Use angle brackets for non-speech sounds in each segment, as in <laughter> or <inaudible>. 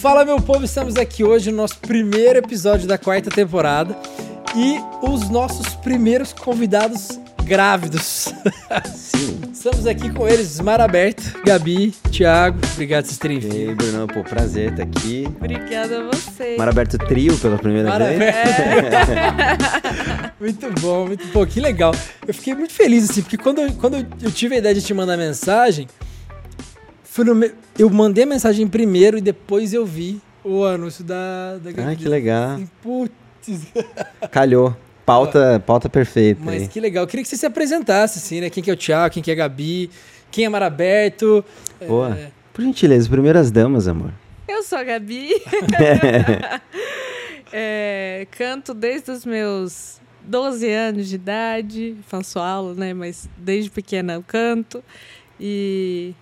Fala, meu povo, estamos aqui hoje no nosso primeiro episódio da quarta temporada e os nossos primeiros convidados grávidos. Sim. <laughs> Estamos aqui com eles, Mar Aberto, Gabi, Thiago. Obrigado por vocês terem E vindo. aí, Bruno, pô, prazer estar aqui. Obrigada a você. Mar aberto trio pela primeira Mar vez. <laughs> Muito bom, muito bom, que legal. Eu fiquei muito feliz, assim, porque quando, eu, quando eu- tive a ideia de te mandar mensagem, me- eu mandei a mensagem primeiro e depois eu vi o anúncio da, da Ah, que legal. Assim, Putz, <laughs> Calhou. Pauta, pauta perfeita. mas aí. que legal. Eu queria que você se apresentasse, assim, né? Quem que é o Thiago, quem que é a Gabi, quem é Mar Aberto. Boa. É, Por gentileza, primeiras damas, amor. Eu sou a Gabi. <laughs> É, canto desde os meus 12 anos de idade. Faço aula, né? Mas desde pequena eu canto. E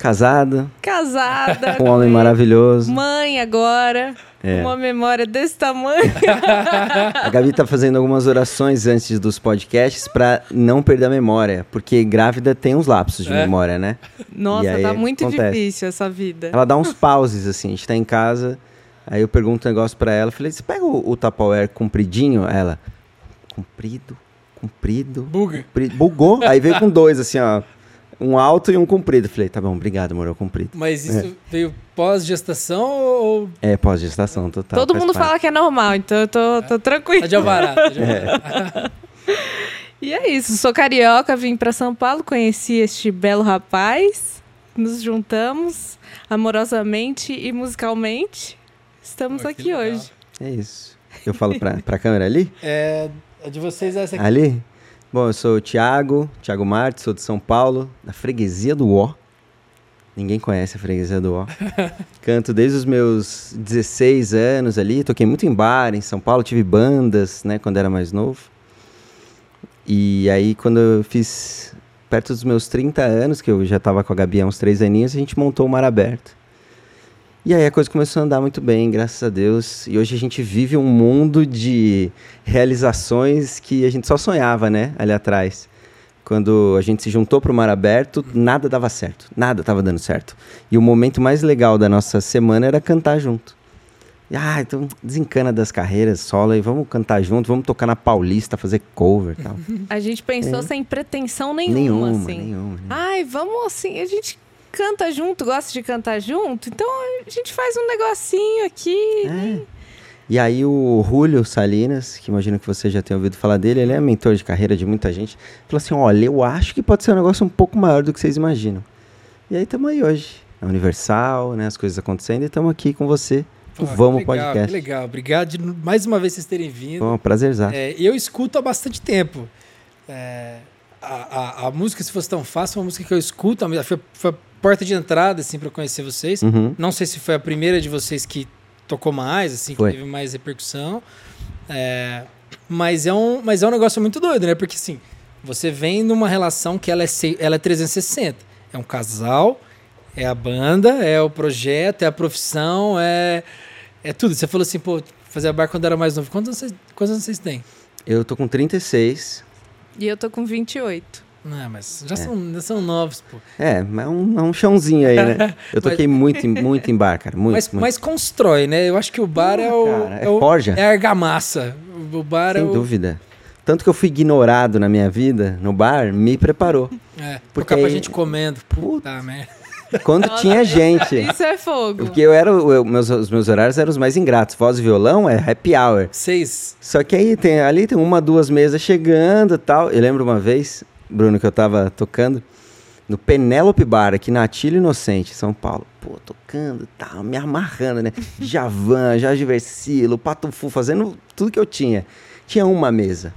Casada, casada. com <laughs> um homem maravilhoso. Mãe agora. É. Uma memória desse tamanho. <laughs> A Gabi tá fazendo algumas orações antes dos podcasts pra não perder a memória. Porque grávida tem uns lapsos de É. memória, né? Nossa, aí, tá muito acontece. difícil essa vida. Ela dá uns pauses, assim. A gente tá em casa, aí eu pergunto um negócio pra ela. Falei, você pega o, o Tupperware compridinho? Ela, comprido, comprido, Buga. Bugou. Aí veio com dois, assim, ó. Um alto e um comprido. Falei, tá bom, obrigado, amor, é o comprido. Mas isso veio pós-gestação ou É, pós-gestação total. Todo mundo parte. fala que é normal, então eu tô, tô tranquila. tá de alvará? Tá de alvará. <laughs> E é isso, sou carioca, vim para São Paulo, conheci este belo rapaz, nos juntamos amorosamente e musicalmente. Estamos aqui legal. hoje. É isso. Eu falo pra, pra câmera ali? É, a de vocês é essa aqui. Ali? Bom, eu sou o Thiago, Thiago Martins, sou de São Paulo, da freguesia do Ó. Ninguém conhece a freguesia do Ó. <laughs> Canto desde os meus 16 anos ali, toquei muito em bar em São Paulo, tive bandas, né, quando era mais novo. E aí quando eu fiz perto dos meus 30 anos, que eu já tava com a Gabi há uns 3 aninhos, a gente montou o Mar Aberto. E aí a coisa começou a andar muito bem, graças a Deus. E hoje a gente vive um mundo de realizações que a gente só sonhava, né, ali atrás. Quando a gente se juntou para o Mar Aberto, nada dava certo, nada estava dando certo. E o momento mais legal da nossa semana era cantar junto. E, ah, então desencana das carreiras solo e vamos cantar junto, vamos tocar na Paulista, fazer cover e tal. <laughs> A gente pensou É. sem pretensão nenhuma, nenhuma, assim. nenhuma. né? Ai, vamos assim, a gente canta junto, gosta de cantar junto, então a gente faz um negocinho aqui. É. E aí o Julio Salinas, que imagino que você já tenha ouvido falar dele, ele é mentor de carreira de muita gente, falou assim, olha, eu acho que pode ser um negócio um pouco maior do que vocês imaginam. E aí estamos aí hoje, na Universal, né, as coisas acontecendo, e estamos aqui com você, Pô, o Vamos que legal, Podcast. Que legal. Obrigado de, mais uma vez vocês terem vindo. Bom, prazerzaço. É, eu escuto há bastante tempo. É, a, a, a música, se fosse tão fácil, é uma música que eu escuto. Foi, foi a porta de entrada, assim, para conhecer vocês. Uhum. Não sei se foi a primeira de vocês que tocou mais, assim, Foi. que teve mais repercussão. É, mas, é um, mas é um negócio muito doido, né? Porque, assim, você vem numa relação que ela é, ela é 360. É um casal, é a banda, é o projeto, é a profissão, é, é tudo. Você falou assim, pô, fazia bar quando era mais novo. Quantos anos vocês, quantos anos vocês têm? Eu tô com 36, E eu tô com 28. Não, mas já, são, já são novos, pô. é, mas é um, é um chãozinho aí, né? <laughs> Eu toquei muito, em- muito em bar, cara, muito, Mas, muito. mas constrói, né? Eu acho que o bar é o. cara, é o- forja. É a argamassa. O bar é Sem o. dúvida. Tanto que eu fui ignorado na minha vida, no bar, me preparou. É, Porque tocar pra gente comendo. Puta merda. Quando tinha gente. Isso é fogo. Porque eu era, eu- meus, os meus horários eram os mais ingratos. Voz e violão é happy hour. Seis. Só que aí tem, ali tem uma, duas mesas chegando e tal. Eu lembro uma vez, Bruno, que eu tava tocando no Penélope Bar, aqui na Atílio Inocente, São Paulo. Pô, tocando e tal, me amarrando, né? <laughs> Javan, Jorge Versilo, Pato Fu, fazendo tudo que eu tinha. Tinha uma mesa.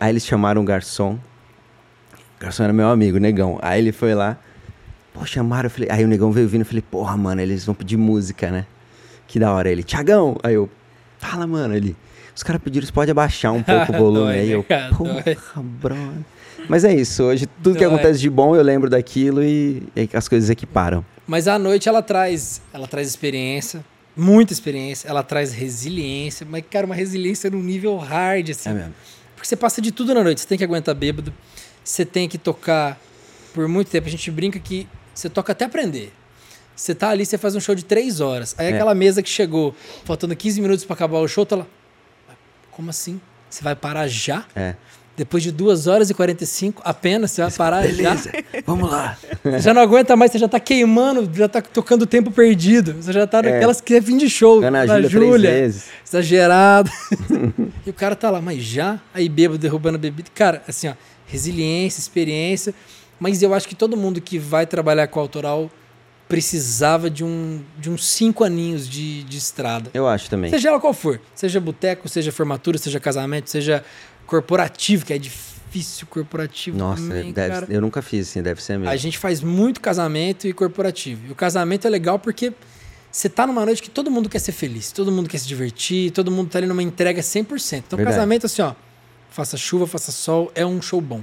Aí eles chamaram um garçom. O garçom era meu amigo, negão. Aí ele foi lá. Pô, chamaram, eu falei. Aí o negão veio vindo, eu falei, porra, mano, eles vão pedir música, né? Que da hora. Ele, Tiagão. Aí eu, fala, mano. Ele, os caras pediram, você pode abaixar um pouco o <laughs> volume. Aí eu, porra, brother. Mas é isso, hoje tudo que Dói. acontece de bom eu lembro daquilo e, e as coisas equiparam. Mas à noite ela traz, ela traz experiência, muita experiência, ela traz resiliência, mas cara, uma resiliência num nível hard assim. É mesmo. Porque você passa de tudo na noite, você tem que aguentar bêbado, você tem que tocar por muito tempo. A gente brinca que você toca até aprender. Você tá ali, você faz um show de três horas. Aí É. aquela mesa que chegou, faltando 15 minutos pra acabar o show, tá lá. Como assim? Você vai parar já? É. Depois de 2 horas e 45 apenas, você vai parar já? Vamos lá. Você já não aguenta mais, você já tá queimando, já tá tocando tempo perdido. Você já tá naquelas que é fim de show. Ana na Júlia vezes. exagerado. <laughs> e o cara tá lá, mas já? Aí bêbado, derrubando bebida. Cara, assim, ó, resiliência, experiência. Mas eu acho que todo mundo que vai trabalhar com autoral precisava de, um, de uns cinco aninhos de, de estrada. Eu acho também. Seja ela qual for. Seja boteco, seja formatura, seja casamento, seja corporativo, que é difícil corporativo Nossa, também, deve- eu nunca fiz assim, deve ser mesmo. A gente faz muito casamento e corporativo. E o casamento é legal porque você tá numa noite que todo mundo quer ser feliz, todo mundo quer se divertir, todo mundo tá ali numa entrega 100%. Então, Verdade. casamento, assim, ó, faça chuva, faça sol, é um show bom.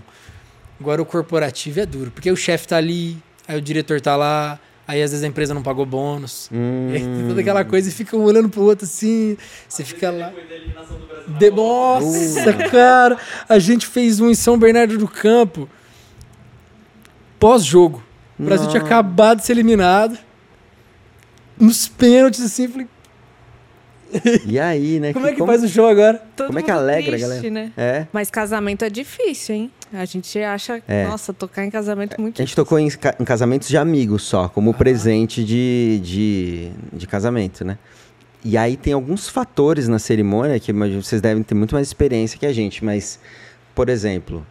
Agora, o corporativo é duro, porque o chefe tá ali, aí o diretor tá lá, aí às vezes a empresa não pagou bônus. Hum, E toda aquela coisa e fica um olhando pro outro assim, você fica lá. De... Nossa, cara, a gente fez um em São Bernardo do Campo pós-jogo. O Brasil tinha Nossa. acabado de ser eliminado. Nos pênaltis, assim, eu falei, E aí, né? como é que faz o show agora? Todo Como é que alegra triste, galera? Né? É. Mas casamento é difícil, hein? A gente acha, É. nossa, tocar em casamento é muito A gente tocou em, ca- em casamentos de amigos só, como presente de, de, de casamento, né? E aí tem alguns fatores na cerimônia que vocês devem ter muito mais experiência que a gente, mas, por exemplo,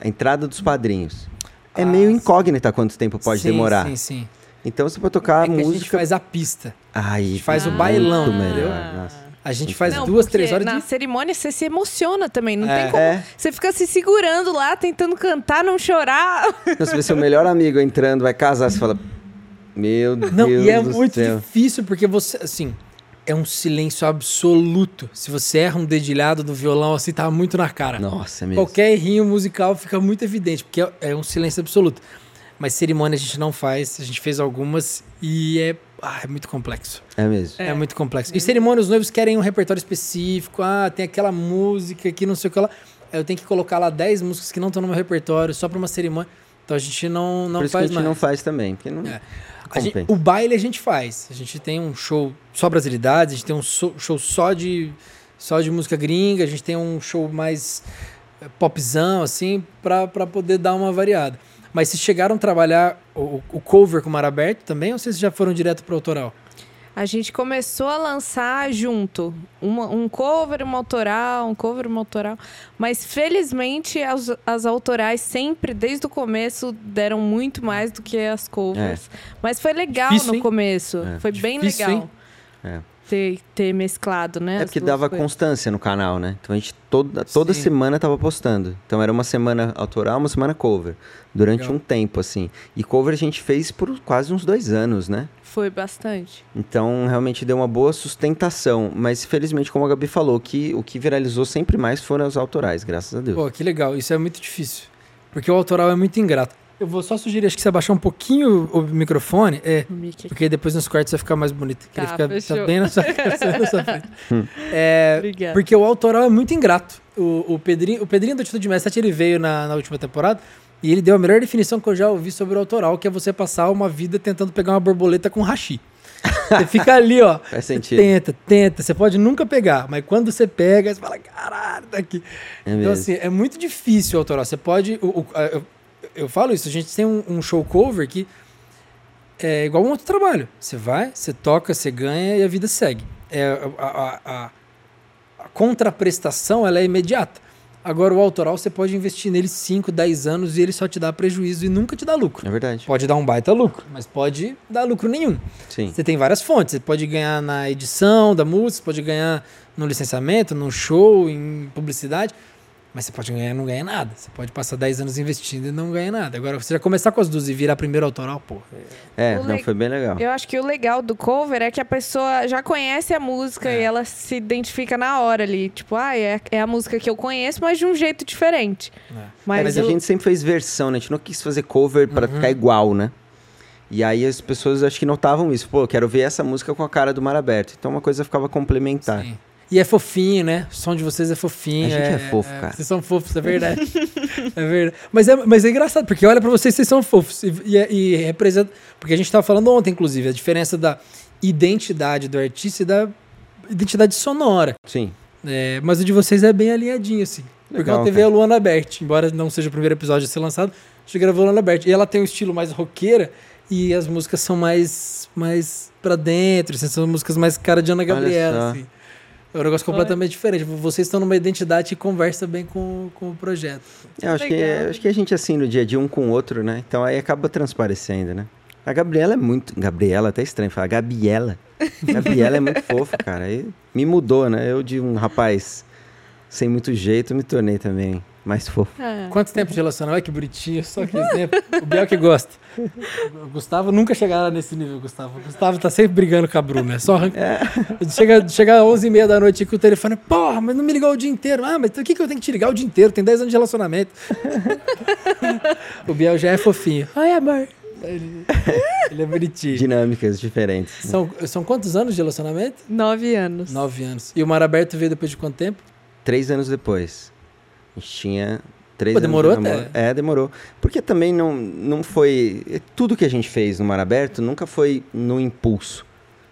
a entrada dos padrinhos. É Ah, meio incógnita quanto tempo pode Sim, demorar. Sim, sim. Então você pode tocar É que a gente música. faz a pista. Aí, gente faz o muito bailão, melhor, entendeu? nossa. A gente faz Não, duas, três horas na de... cerimônia você se emociona também, não É. tem como. É. Você fica se segurando lá, tentando cantar, não chorar. <laughs> Se vê seu melhor amigo entrando, vai casar, você fala. Meu Deus. Não, e é do muito céu. difícil porque você, assim, é um silêncio absoluto. Se você erra um dedilhado do violão, assim, tá muito na cara. Nossa, é mesmo. Qualquer errinho musical fica muito evidente, porque é, é um silêncio absoluto. Mas cerimônia a gente não faz, a gente fez algumas e é, ah, é muito complexo. É mesmo. É, muito complexo. E cerimônia, os noivos querem um repertório específico, ah, tem aquela música que não sei o que lá. Eu tenho que colocar lá 10 músicas que não estão no meu repertório, só pra uma cerimônia. Então a gente não, não Por isso que a faz gente mais. não faz também. Porque não... É. A gente- o baile a gente faz. A gente tem um show só brasilidades, a gente tem um so- show só de só de música gringa, a gente tem um show mais popzão assim pra poder dar uma variada. Mas vocês chegaram a trabalhar o, o cover com mar aberto também ou vocês já foram direto pro autoral? A gente começou a lançar junto. Uma- um cover, uma autoral, um cover, uma autoral. Mas felizmente as, as autorais sempre, desde o começo, deram muito mais do que as covers. Mas foi legal Difícil, no hein? começo. É. Foi bem Difícil, legal. hein? É. Ter, ter mesclado, né? É porque dava coisas. constância no canal, né? Então a gente toda, toda Sim. semana tava postando. Então era uma semana autoral, uma semana cover. Durante Legal. um tempo, assim. E cover a gente fez por quase uns dois anos, né? Foi bastante. Então realmente deu uma boa sustentação. Mas felizmente, como a Gabi falou, que o que viralizou sempre mais foram os autorais, graças a Deus. Pô, que legal. Isso é muito difícil. Porque o autoral é muito ingrato. Eu vou só sugerir, acho que você abaixar um pouquinho o microfone, é, Mickey. porque depois nos cortes vai ficar mais bonito. Tá, ele fica tá bem na sua, <laughs> <laughs> na sua frente. É, Obrigada. Porque o autoral é muito ingrato. O, o Pedrinho, o Pedrinho do Atitude Mestre, ele veio na, na última temporada e ele deu a melhor definição que eu já ouvi sobre o autoral, que é você passar uma vida tentando pegar uma borboleta com hashi. Você fica ali, ó. <laughs> Faz sentido. Tenta, tenta. Você pode nunca pegar, mas quando você pega, você fala, caralho, tá aqui. É Então, mesmo. assim, é muito difícil o autoral. Você pode. o- o- a- eu, falo isso, a gente tem um, um show cover que é igual um outro trabalho. Você vai, você toca, você ganha e a vida segue. É, a, a- a- a contraprestação ela é imediata. Agora, o autoral, você pode investir nele 5, 10 anos e ele só te dá prejuízo e nunca te dá lucro. É verdade. Pode dar um baita lucro, mas pode dar lucro nenhum. Sim. Você tem várias fontes. Você pode ganhar na edição da música, você pode ganhar no licenciamento, no show, em publicidade. Mas você pode ganhar e não ganha nada. Você pode passar 10 anos investindo e não ganha nada. Agora, você já começar com as duas e virar primeiro autoral, pô. É, O não, le- foi bem legal. Eu acho que o legal do cover é que a pessoa já conhece a música É. e ela se identifica na hora ali. Tipo, ah, é, é a música que eu conheço, mas de um jeito diferente. É. Mas, É, mas a eu- gente sempre fez versão, né? A gente não quis fazer cover pra Uhum. ficar igual, né? E aí as pessoas acho que notavam isso. Pô, eu quero ver essa música com a cara do mar aberto. Então uma coisa ficava complementar. Sim. E é fofinho, né? O som de vocês é fofinho. A gente é fofo, cara. Vocês são fofos, é verdade. <laughs> é verdade. Mas é, mas é engraçado, porque olha pra vocês, vocês são fofos. E, e, e representa. Porque a gente tava falando ontem, inclusive, a diferença da identidade do artista e da identidade sonora. Sim. É, mas o de vocês é bem alinhadinho, assim. Porque Legal, ela teve cara. a Luana Bert, embora não seja o primeiro episódio a ser lançado, a gente gravou a Luana Bert. E ela tem um estilo mais roqueira e as músicas são mais, mais pra dentro, assim, são músicas mais cara de Ana Gabriela, assim. É um negócio completamente diferente. Vocês estão numa identidade que conversa bem com, com o projeto. Eu acho, que, Legal. acho que a gente, assim, no dia a dia, um com o outro, né? Então aí acaba transparecendo, né? A Gabriela é muito. Gabriela, até estranho falar. Gabriela. <laughs> Gabriela é muito fofa, cara. Aí me mudou, né? Eu, de um rapaz sem muito jeito, me tornei também mais fofo. É. Quanto tempo de relacionamento? Olha que bonitinho, só que exemplo. O Biel que gosta. O <laughs> Gustavo nunca chegará nesse nível, Gustavo. O Gustavo tá sempre brigando com a Bruna. É só arranca... Chega, chega às 11h30 da noite com o telefone. Porra, mas não me ligou o dia inteiro. Ah, mas o que, que eu tenho que te ligar o dia inteiro? Tem 10 anos de relacionamento. <laughs> o Biel já é fofinho. Ai, amor. Ele, ele é bonitinho. Dinâmicas diferentes. São, são quantos anos de relacionamento? Nove anos. Nove anos. E o Mar Aberto veio depois de quanto tempo? Três anos depois. A gente tinha três Pô, anos demorou de até. É, demorou. Porque também não, não foi. Tudo que a gente fez no Mar Aberto nunca foi no impulso.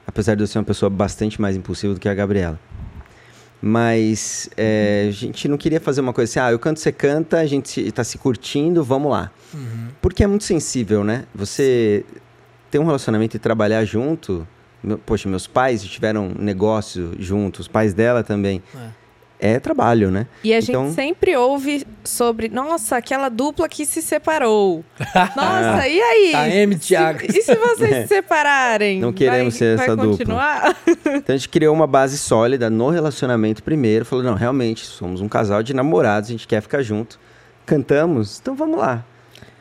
Apesar de eu ser uma pessoa bastante mais impulsiva do que a Gabriela. Mas é, a gente não queria fazer uma coisa assim, ah, eu canto, você canta, a gente está se curtindo, vamos lá. Porque é muito sensível, né? Você ter um relacionamento e trabalhar junto. poxa, meus pais tiveram negócio juntos, os pais dela também. É, trabalho, né? E a Então- gente sempre ouve sobre, nossa, aquela dupla que se separou. <laughs> Nossa, e aí? Tá, M, Thiago. Se- e se vocês <laughs> se separarem? Não queremos vai, ser vai essa dupla. continuar? <laughs> Então a gente criou uma base sólida no relacionamento primeiro. Falou, não, realmente, somos um casal de namorados, a gente quer ficar junto. Cantamos, então vamos lá.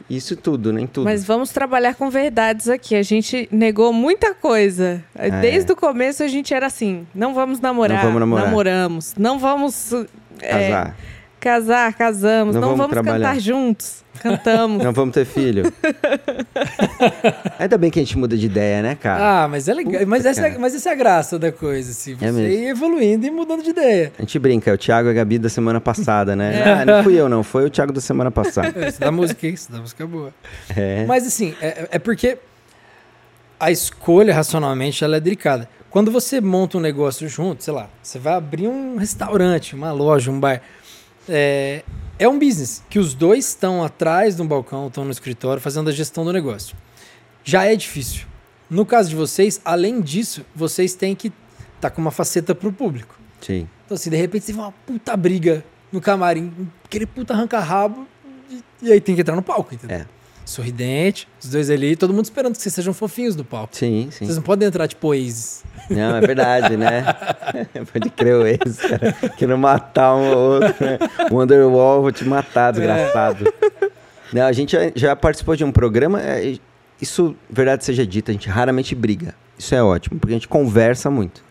Isso tudo, nem tudo. Mas vamos trabalhar com verdades aqui. A gente negou muita coisa. Desde o começo a gente era assim: não vamos namorar. É. Não vamos namorar. Namoramos. Não vamos é, Casar. Casar, casamos. Não Não, vamos vamos, trabalhar. cantar juntos. Cantamos. <laughs> Não vamos ter filho. <laughs> Ainda bem que a gente muda de ideia, né, cara? Ah, mas é legal. Puta, Mas essa, é, cara. mas essa é a graça da coisa, assim. Você É ir evoluindo e mudando de ideia. A gente brinca, é o Thiago e a Gabi da semana passada, né? <laughs> É. Ah, não fui eu, não. Foi o Thiago da semana passada. É, Isso da música, isso da música é boa. É. Mas assim, é, é porque a escolha racionalmente ela é delicada. Quando você monta um negócio junto, sei lá, você vai abrir um restaurante, uma loja, um bar. É, é um business que os dois estão atrás de um balcão, estão no escritório fazendo a gestão do negócio. Já é difícil. No caso de vocês, além disso, vocês têm que estar com uma faceta pro público. Sim. Então, assim, de repente você vê uma puta briga no camarim, aquele puta arranca-rabo, e, e aí tem que entrar no palco, entendeu? É. Sorridente, os dois ali, todo mundo esperando que vocês sejam fofinhos no palco. Sim, sim. Vocês não podem entrar tipo Oasis. Não, é verdade, né? <laughs> Pode crer o ex, cara. Querendo matar um ou outro, né? Wonderwall, vou te matar, desgraçado. Não, a gente já, já participou de um programa, é, isso, verdade seja dita, a gente raramente briga. Isso é ótimo, porque a gente conversa muito.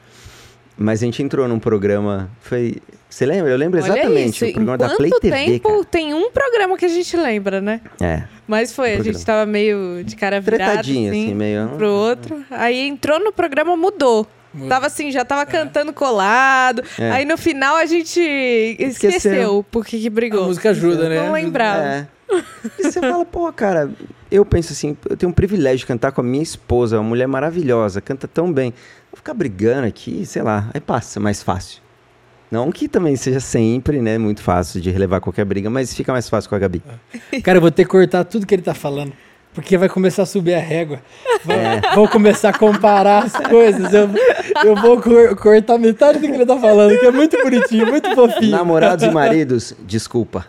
Mas a gente entrou num programa, foi... Você lembra? Eu lembro exatamente, Olha o isso, programa em da Play quanto TV, tempo tem um programa que a gente lembra, né? cara. É, Mas foi, a programa. gente tava meio de cara virada, tretadinho, assim, assim, meio... um pro outro. Aí entrou no programa, mudou. Mudou. Tava assim, já tava cantando colado. É. Aí no final a gente esqueceu, Esqueceu. por que que brigou. A música ajuda, né? Não lembrava. É. E você fala, pô, cara, eu penso assim, eu tenho um privilégio de cantar com a minha esposa, uma mulher maravilhosa, canta tão bem. Vou ficar brigando aqui, sei lá, aí passa mais fácil. Não que também seja sempre, né, muito fácil de relevar qualquer briga, mas fica mais fácil com a Gabi. Cara, eu vou ter que cortar tudo que ele tá falando. Porque vai começar a subir a régua. Vou, É. vou começar a comparar as coisas. Eu, eu vou cor- cortar metade do que ele tá falando, que é muito bonitinho, muito fofinho. Namorados e maridos, desculpa.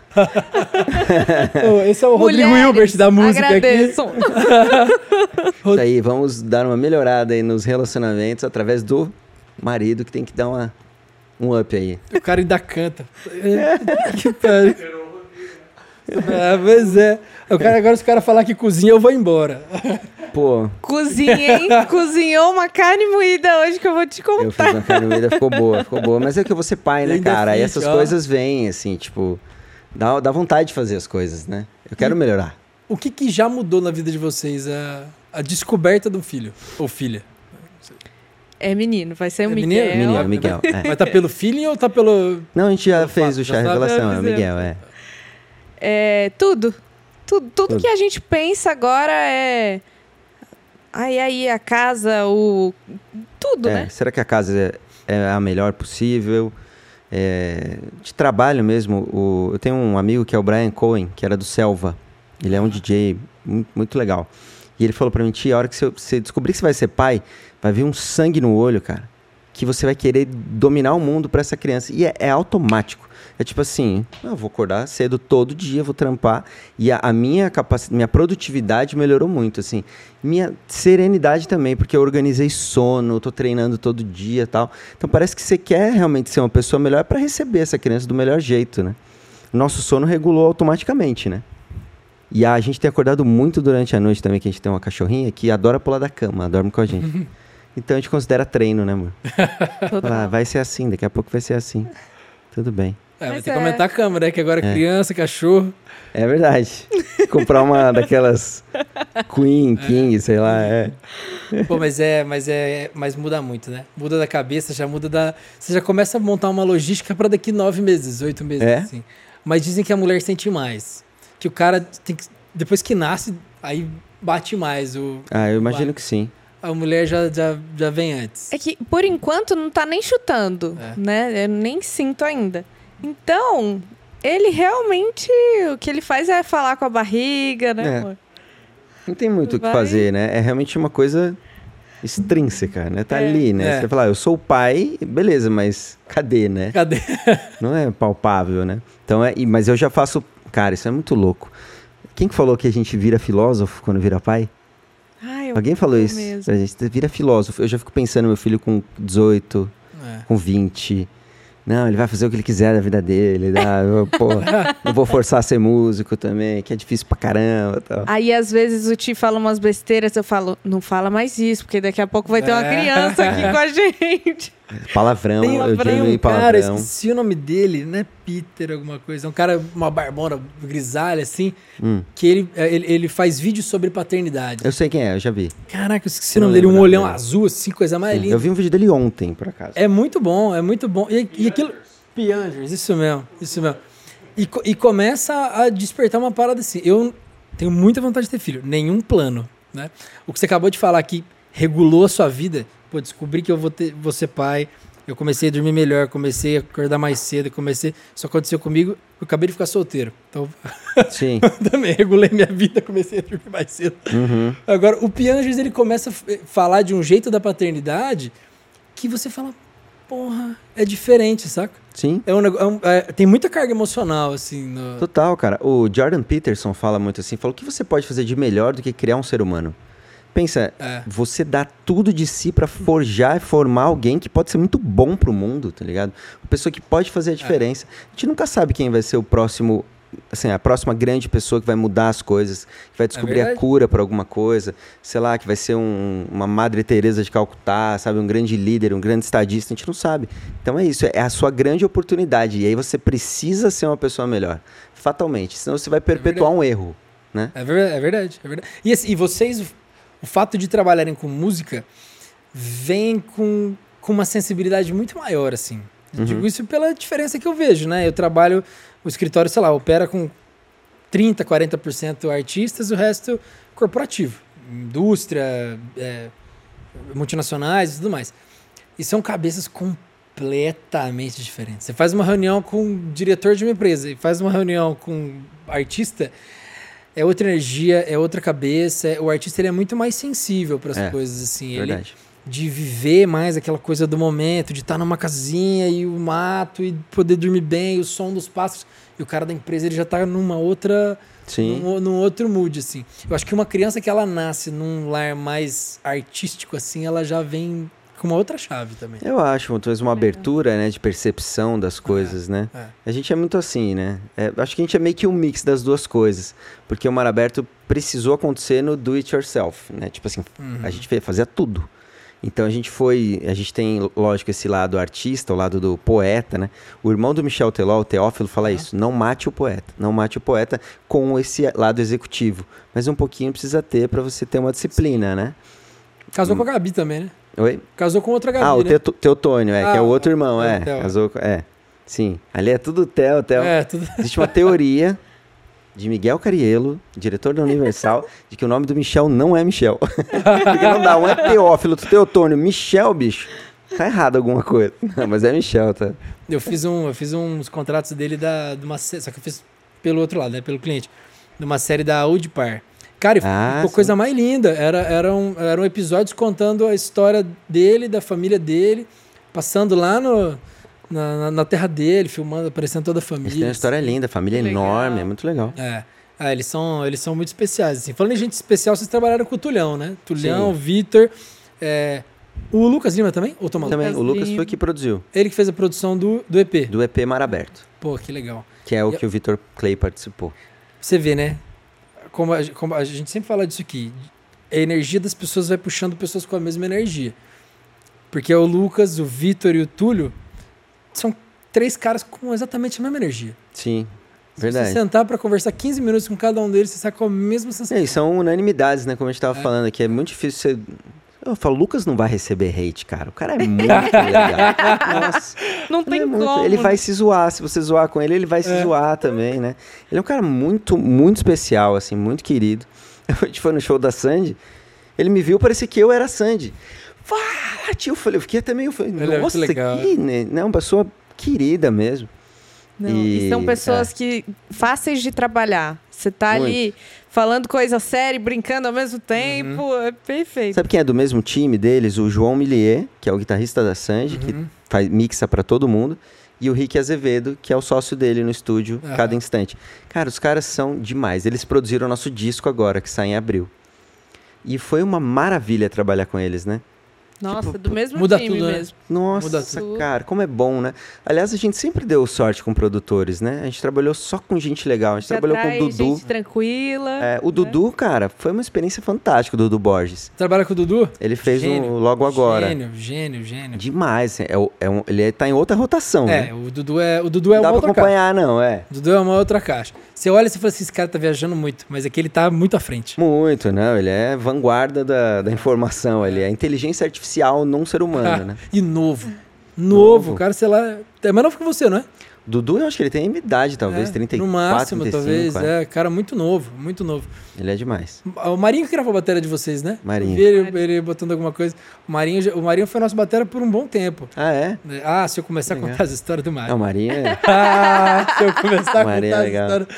Esse é o Rodrigo Mulheres, Hilbert da música aqui. agradeçam. <laughs> Isso aí, vamos dar uma melhorada aí nos relacionamentos através do marido que tem que dar uma, um up aí. O cara ainda canta. É, <laughs> que pariu. É, pois é. O cara, agora se o cara falar que cozinha, eu vou embora. Pô, Cozinha, hein? <laughs> Cozinhou uma carne moída hoje que eu vou te eu contar. fiz uma carne moída, ficou boa, ficou boa. Mas é que eu vou ser pai, né, Ainda cara? Aí fiz, essas ó. coisas vêm, assim, tipo... Dá, dá vontade de fazer as coisas, né? Eu quero melhorar. O que, que já mudou na vida de vocês? A, a descoberta do filho ou filha? É menino, vai ser o É Miguel. menino? Menino, Miguel. é. Mas tá pelo feeling ou tá pelo. Não, a gente já Pelo fez fato, o chá revelação, é o é, Miguel, é. É, tudo. Tudo, tudo que a gente pensa agora é. Aí, aí, a casa, o. Tudo, É, né? Será que a casa é, é a melhor possível? É, de trabalho mesmo, o- eu tenho um amigo que é o Brian Cohen, que era do Selva. Ele é um DJ mu- muito legal. E ele falou pra mim, tia, a hora que você, você descobrir que você vai ser pai, vai vir um sangue no olho, cara. Que você vai querer dominar o mundo pra essa criança. E é, é automático. É tipo assim, eu vou acordar cedo todo dia, vou trampar. E a, a minha capacidade, minha produtividade melhorou muito, assim. Minha serenidade também, porque eu organizei sono, tô treinando todo dia e tal. Então parece que você quer realmente ser uma pessoa melhor pra receber essa criança do melhor jeito, né? Nosso sono regulou automaticamente, né? E a gente tem acordado muito durante a noite também, que a gente tem uma cachorrinha que adora pular da cama, dorme com a gente. <laughs> Então a gente considera treino, né, amor? <laughs> Fala, ah, vai ser assim, daqui a pouco vai ser assim. Tudo bem. É, vai ter que é. aumentar a câmera, né? Que agora É. criança, cachorro. É verdade. <laughs> Comprar uma daquelas Queen, King, sei lá, é. Pô, mas é, mas é, mas muda muito, né? Muda da cabeça, já muda da. Você já começa a montar uma logística pra daqui nove meses, oito meses, É? assim. Mas dizem que a mulher sente mais. Que o cara tem que. Depois que nasce, aí bate mais. O, Ah, eu imagino que sim. a mulher já, já, já vem antes. É que, por enquanto, não tá nem chutando, É. né? Eu nem sinto ainda. Então, ele realmente, o que ele faz é falar com a barriga, né, É. amor? Não tem muito o que fazer, né? É realmente uma coisa extrínseca, né? Tá É. ali, né? É. Você fala, ah, eu sou o pai, beleza, mas cadê, né? Cadê? <laughs> Não é palpável, né? Então é, mas eu já faço, cara, isso é muito louco. Quem que falou que a gente vira filósofo quando vira pai? Ai, eu Alguém falou isso. mesmo. A gente vira filósofo. Eu já fico pensando meu filho com 18, É. com 20. Não, ele vai fazer o que ele quiser da vida dele. Eu, pô, <laughs> não vou forçar a ser músico também, que é difícil pra caramba. Tal. Aí, às vezes, o Ti fala umas besteiras, eu falo, não fala mais isso, porque daqui a pouco vai ter uma É. criança aqui com a <laughs> gente. Palavrão, Tem, eu tem diminui um cara, palavrão. esqueci o nome dele, não é Peter alguma coisa. É um cara, uma barbona grisalha, assim, Hum, que ele, é, ele, ele faz vídeos sobre paternidade. eu sei quem é, eu já vi. Caraca, eu esqueci Eu o nome dele, um olhão dele. azul, assim, coisa mais Sim, linda. eu vi um vídeo dele ontem, por acaso. É muito bom, é muito bom. E, e aquilo. Piangers, isso mesmo, isso mesmo. E, e começa a despertar uma parada assim. Eu tenho muita vontade de ter filho, nenhum plano, né? O que você acabou de falar aqui regulou a sua vida. Pô, descobri que eu vou, ter, vou ser pai. Eu comecei a dormir melhor, comecei a acordar mais cedo, comecei. Isso aconteceu comigo. Eu acabei de ficar solteiro. Então, <laughs> Sim. também regulei minha vida, comecei a dormir mais cedo. Uhum. Agora, o Piangers, ele começa a falar de um jeito da paternidade que você fala, porra, é diferente, saca? Sim. É um, é um- é- tem muita carga emocional, assim. No... Total, cara. O Jordan Peterson fala muito assim, falou o que você pode fazer de melhor do que criar um ser humano? Pensa, É. você dá tudo de si pra forjar e formar alguém que pode ser muito bom pro mundo, tá ligado? Uma pessoa que pode fazer a diferença. A gente nunca sabe quem vai ser o próximo, assim, a próxima grande pessoa que vai mudar as coisas, que vai descobrir a verdade. cura pra alguma coisa, sei lá, que vai ser um- uma Madre Teresa de Calcutá, sabe, um grande líder, um grande estadista, a gente não sabe. Então é isso, é a sua grande oportunidade e aí você precisa ser uma pessoa melhor, fatalmente, senão você vai perpetuar um erro, né? É verdade, é verdade. É verdade. E, assim, e vocês, o, fato de trabalharem com música, vem com, com uma sensibilidade muito maior, assim. Eu Digo isso pela diferença que eu vejo, né? Eu trabalho, o escritório, sei lá, opera com 30%, 40% artistas, o resto corporativo. Indústria, é, multinacionais e tudo mais. E são cabeças completamente diferentes. Você faz uma reunião com o diretor de uma empresa e faz uma reunião com um artista, é outra energia, é outra cabeça. é- O artista ele é muito mais sensível para as É, coisas assim. Ele, Verdade. de viver mais aquela coisa do momento, de estar numa casinha e o mato e poder dormir bem, o som dos pássaros. E o cara da empresa ele já tá numa outra, Sim. num, num outro mood assim. Eu acho que uma criança que ela nasce num lar mais artístico assim, ela já vem com uma outra chave também. Eu acho, talvez uma abertura, né, de percepção das coisas, né? é. A gente é muito assim, né? É, acho que a gente é meio que um mix das duas coisas, porque o Mar Aberto precisou acontecer no do it yourself, né? Tipo assim, Uhum. a gente fazia tudo. Então a gente foi, a gente tem, lógico, esse lado artista, o lado do poeta, né? O irmão do Michel Teló, o Teófilo, fala isso: não mate o poeta, não mate o poeta com esse lado executivo, mas um pouquinho precisa ter para você ter uma disciplina, né? Casou com a Gabi também, né? Oi? Casou com outra Gabi, ah, o né? Teutônio, é, que é Ah, o outro irmão, é, é. Casou com. É. Sim. Ali é tudo Theo, Theo. É, tudo... <laughs> Existe uma teoria de Miguel Cariello, diretor da Universal, de que o nome do Michel não é Michel. Porque <laughs> não dá, um é Teófilo, outro Teotônio. Michel, bicho. Tá errado alguma coisa. Não, mas é Michel, tá? Eu fiz, um, eu fiz uns contratos dele da, de uma Só que eu fiz pelo outro lado, né? Pelo cliente. De uma série da Audipar. Cara, e Ah, ficou sim. coisa mais linda. Era, eram, eram episódios contando a história dele, da família dele, passando lá no, na, na- terra dele, filmando, aparecendo toda a Eles têm família. uma história linda, família Legal. enorme, é muito legal. É. Ah, eles são, eles são muito especiais. Assim. Falando em gente especial, vocês trabalharam com o Tulhão, né? Tulhão. Vitor. é, o Lucas Lima também? Ou maluco? Também, o Lucas Lima. foi que produziu, Ele que fez a produção do, do EP. do EP Mar Aberto, Pô, que legal. que é o E- que o Vitor Clay participou. Você vê, né? Como a, como a gente sempre fala disso aqui. A energia das pessoas vai puxando pessoas com a mesma energia. Porque o Lucas, o Vitor e o Túlio são três caras com exatamente a mesma energia. Sim, Se verdade. você sentar pra conversar 15 minutos com cada um deles, você sai com a mesma sensação. É, e são unanimidades, né? Como a gente tava É. falando aqui, é muito difícil você. Eu falo, Lucas não vai receber hate, cara. O cara é <laughs> muito legal. Nossa. Não Ele tem é muito- como. Ele vai se zoar. Se você zoar com ele, ele vai se É. zoar também, né? Ele é um cara muito, muito especial, assim, muito querido. <laughs> A gente foi no show da Sandy, ele me viu, parecia que eu era a Sandy. Fala, tio. Eu falei, eu fiquei até meio. Falei, é muito Nossa, legal. que, né? Não, uma pessoa querida mesmo. Não, e, E- são pessoas é. que fáceis de trabalhar. Você tá ali falando coisa séria, e brincando ao mesmo tempo, é perfeito. Sabe quem é do mesmo time deles? O João Millier, que é o guitarrista da que Uhum. faz, mixa pra todo mundo. E o Rick Azevedo, que é o sócio dele no estúdio, Aham. cada instante. Cara, os caras são demais. Eles produziram o nosso disco agora, que sai em abril. E foi uma maravilha trabalhar com eles, né? Nossa, tipo, do mesmo muda time tudo, né? mesmo. Nossa, Muda tudo. cara, como é bom, né? Aliás, a gente sempre deu sorte com produtores, né? A gente trabalhou só com gente legal. A gente Que trabalhou com o Dudu. gente tranquila. É, o Dudu, cara, foi uma experiência fantástica, o Dudu Borges. Trabalha com o Dudu? Ele fez Gênio, um logo agora. Gênio, gênio, gênio. Demais. É, é um, ele tá em outra rotação, É, né? o Dudu é, o Dudu é Não dá uma pra outra caixa. acompanhar, não, é. O Dudu é uma outra caixa. Você olha e você fala assim, esse cara tá viajando muito, mas aqui ele tá muito à frente. Muito, não. Ele é vanguarda da, da informação. Ele é inteligência artificial não ser humano, <laughs> né? E novo. Novo, Novo. cara, sei lá. É mais novo que você, não é? Dudu, eu acho que ele tem a minha idade, talvez, É, 34, No máximo, 35, talvez. é. É, cara, muito novo, muito novo. Ele é demais. O Marinho que gravou a bateria de vocês, né? Marinho. Ele, ele botando alguma coisa. O Marinho, o Marinho foi nosso batera por um bom tempo. Ah, é? Ah, se eu começar a Legal. contar as histórias do Não, Marinho. o Marinho é... <laughs> Ah, se eu começar a é contar as legal. histórias.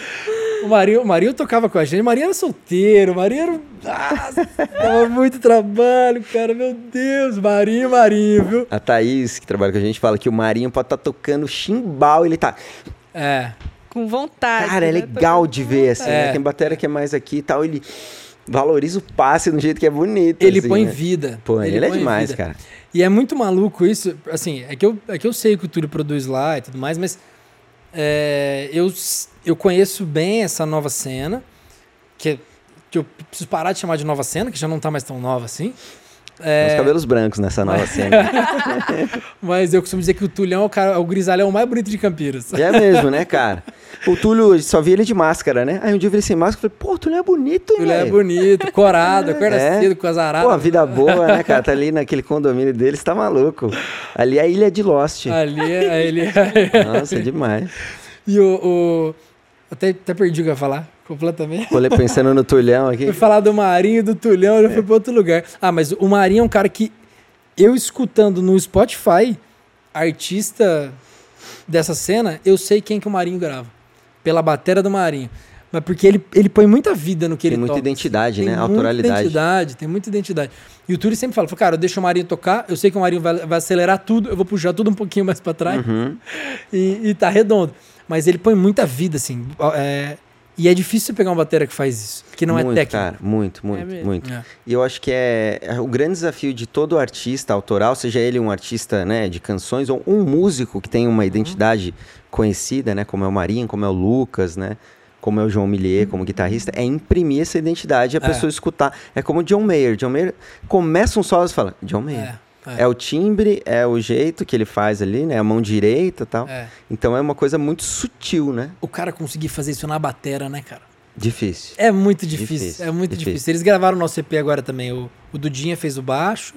O Marinho, o Marinho tocava com a gente. O Marinho era solteiro. O Marinho era. um- Ah, dava muito trabalho, cara. Meu Deus. Marinho, Marinho, viu? A Thaís, que trabalha com a gente, fala que o Marinho pode estar tocando chimbal, ele tá... É. Com vontade. Cara, é né? legal de ver, assim, né? É. Tem bateria que é mais aqui e tal, ele valoriza o passe de um jeito que é bonito, Ele assim, põe né? vida. Pô, ele, é põe demais, vida. cara. E é muito maluco isso. Assim, é que eu, é que eu sei que o Túlio produz lá e tudo mais, mas é, eu, eu conheço bem essa nova cena, que, que eu preciso parar de chamar de nova cena, que já não tá mais tão nova assim. É, Os cabelos brancos nessa nova cena. <laughs> mas eu costumo dizer que o Tulhão é o, cara, é o grisalhão mais bonito de Campinas. É mesmo, né, cara? O Túlio só via ele de máscara, né? Aí um dia eu vi ele sem máscara e falei, pô, o Túlio é bonito, hein, Ele é bonito, corado, acorda <laughs> É. cedo com as aradas. Pô, a vida boa, né, cara? Tá ali naquele condomínio dele, você tá maluco. Ali é a ilha de Lost. Ali, é- ele Nossa, é demais. E o. o- até, até perdi o que eu ia falar, completamente. Falei pensando no Tulhão aqui. Fui falar do Marinho e do Tulhão, eu já fui pra outro lugar. Ah, mas o Marinho é um cara que eu escutando no Spotify, artista dessa cena, eu sei quem que o Marinho grava. Pela bateria do Marinho. Mas porque ele, ele põe muita vida no que Tem ele muita toca. identidade, Tem né? muita Autoralidade. identidade, tem muita identidade. E o Túlio sempre fala, cara, eu deixo o Marinho tocar, eu sei que o Marinho vai, vai acelerar tudo, eu vou puxar tudo um pouquinho mais pra trás Uhum. <laughs> e, e tá redondo. Mas ele põe muita vida, assim. é, e é difícil você pegar uma bateria que faz isso, que não muito, é técnico. cara. Muito, muito, mesmo. muito. É. E eu acho que é, é o grande desafio de todo artista autoral, seja ele um artista né, de canções ou um músico que tem uma identidade conhecida, né? Como é o Marinho, como é o Lucas, né? Como é o João Millier, como guitarrista, é imprimir essa identidade e a É. pessoa escutar. É como o John Mayer. John Mayer começa um solo e fala, John Mayer. É, É o timbre, é o jeito que ele faz ali, né? A mão direita e tal. é. Então é uma coisa muito sutil, né? O cara conseguir fazer isso na batera, né, cara? Difícil. É muito difícil, Difícil, é muito difícil. difícil. Eles gravaram o nosso EP agora também. O, o Dudinha fez o baixo,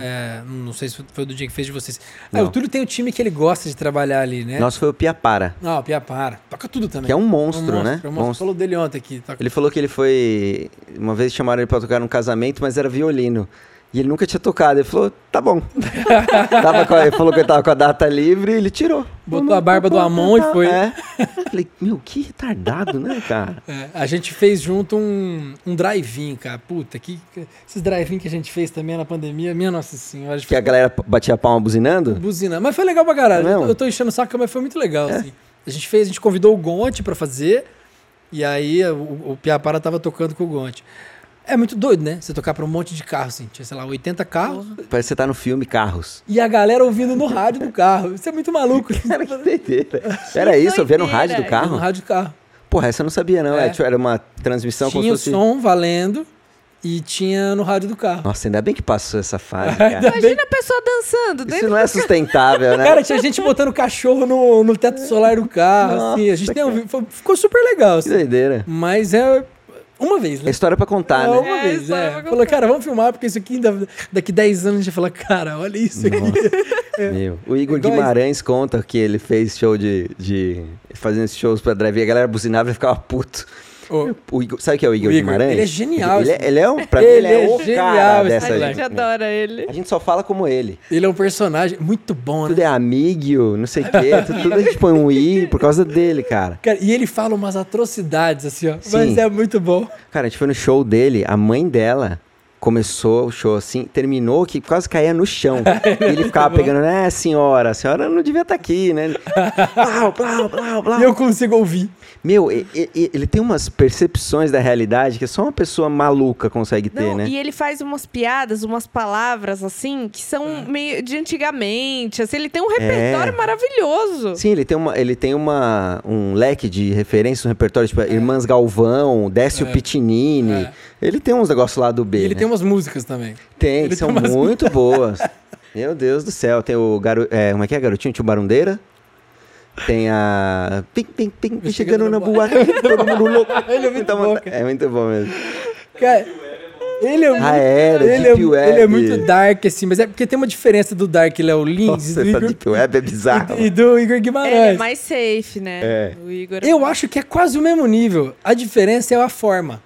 É, não sei se foi do dia que fez de vocês. Ah, o Túlio tem um time que ele gosta de trabalhar ali, né? Nosso foi o Piapara, Não, o Pia para. Toca tudo também. que é um monstro, um né? É um monstro. Falou dele ontem aqui. Toca- Ele falou que ele foi. Uma vez chamaram ele pra tocar num casamento, mas era violino. E ele nunca tinha tocado. Ele falou, tá bom. <laughs> tava com a- ele falou que ele tava com a data livre e ele tirou. Botou a barba do Amon e foi. É. Falei, meu, que retardado, né, cara? É, a gente fez junto um, um drive-in, cara. Puta, que, esses drive-in que a gente fez também na pandemia, minha nossa senhora. A Que a galera batia a palma buzinando? buzina. Mas foi legal pra caralho. Não. Eu, tô, eu tô enchendo o saco, mas foi muito legal, assim. A gente fez, a gente convidou o Gonte pra fazer, e aí o, o Piapara tava tocando com o Gonte. É muito doido, né? Você tocar pra um monte de carro, assim. Tinha, sei lá, 80 carros. Parece que você tá no filme Carros. E a galera ouvindo no rádio do carro. Isso é muito maluco. <laughs> Cara, que doideira. <laughs> Era isso, eu via no rádio do doideira. No carro? rádio do carro. Porra, essa eu não sabia, não. É. É, tipo, Era uma transmissão como tinha o se fosse. som valendo e tinha no rádio do carro. Nossa, ainda bem que passou essa fase, <laughs> cara. Imagina a pessoa dançando Isso não é sustentável, né? Cara, tinha gente botando cachorro no, no teto solar do carro, Nossa, assim. A gente tem um, ficou super legal, Que assim. doideira. Mas é uma vez, É né? história pra contar, É né? uma É, vez, é. Falou, cara, vamos filmar, porque isso aqui ainda, daqui 10 anos a gente vai falar, cara, olha isso aqui. <laughs> Meu, o Igor Igual Guimarães conta que ele fez show de. de fazendo esses shows pra drive e a galera buzinava e ficava puto. Ô, O Igor, sabe o que é o Igor, O Igor, Guimarães? ele é genial, Ele, é- ele é um. Pra mim, Ele ele é, é o genial, cara dessa A gente adora ele. A gente só fala como ele. ele é um personagem muito bom, Tudo né? é amiguio, não sei o quê. <laughs> Tudo, tudo a gente põe um i por causa dele, cara. Cara, e ele fala umas atrocidades, assim, ó. Sim. Mas é muito bom. Cara, a gente foi no show dele, a mãe dela começou o show assim, terminou que quase caía no chão. <laughs> e ele ficava pegando, né, senhora, a senhora não devia estar aqui, né? Blau, blau, blau, blau. E eu consigo ouvir. Meu, e- e- ele tem umas percepções da realidade que só uma pessoa maluca consegue ter, Não, né? E ele faz umas piadas, umas palavras assim, que são meio de antigamente. Assim, ele tem um repertório maravilhoso. Sim, ele tem, uma, ele tem uma, um leque de referências no repertório, tipo, Irmãs Galvão, Décio É. Pitinini. É. Ele tem uns negócios lá do B, E ele né? tem umas músicas também. Tem, ele são tem umas <laughs> muito boas. Meu Deus do céu. Tem o garo... é, como é que é, garotinho? Tio Barundeira. Tem a. Pim, pim, pim, pim, chegando na boate, <laughs> todo mundo louco. Ele é muito Então, bom, cara. É muito bom mesmo. Cara, ele é muito, Ah, era, ele, é, Deep Web. ele é muito dark, assim, mas é porque tem uma diferença do Dark Léo Lins Nossa, e do Igor, Deep Web é <laughs> bizarro. e do Igor Ele Guimarães. é mais safe, né? É. O Igor. Eu acho que é quase o mesmo nível. A diferença é a forma.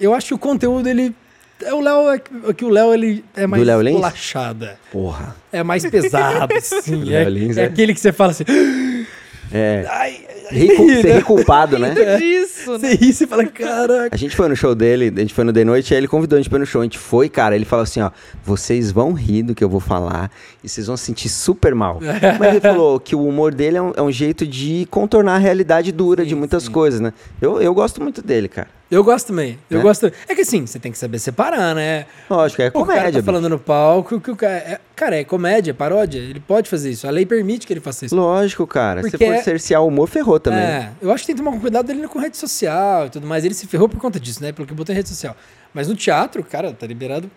Eu acho que o conteúdo, ele. É o Léo, é que- que o Léo ele é mais bolachada. Porra. É mais pesado. <laughs> Do é, Lins, é é. aquele que você fala assim. <gasps> É. Ai, Recu ser reculpado, né? <laughs> disso, né? Você ri, você fala, caraca. A gente foi no show dele, a gente foi no The Noite, aí ele convidou a gente pra ir no show. A gente foi, cara, ele falou assim, ó, vocês vão rir do que eu vou falar e vocês vão se sentir super mal. <laughs> Mas ele falou que o humor dele é um, é um jeito de contornar a realidade dura de muitas coisas, né? Eu, eu gosto muito dele, cara. Eu gosto também. Eu É? gosto. É que assim, você tem que saber separar, né? Lógico, é o cara comédia, tá falando no palco que o cara. É, cara, é comédia, é paródia. Ele pode fazer isso. A lei permite que ele faça isso. Lógico, cara. Se Porque for é- cercear o humor, ferrou também. É, eu acho que tem que tomar cuidado dele com rede social e tudo mais. Ele se ferrou por conta disso, né? Pelo que botou em rede social. Mas no teatro, cara, tá liberado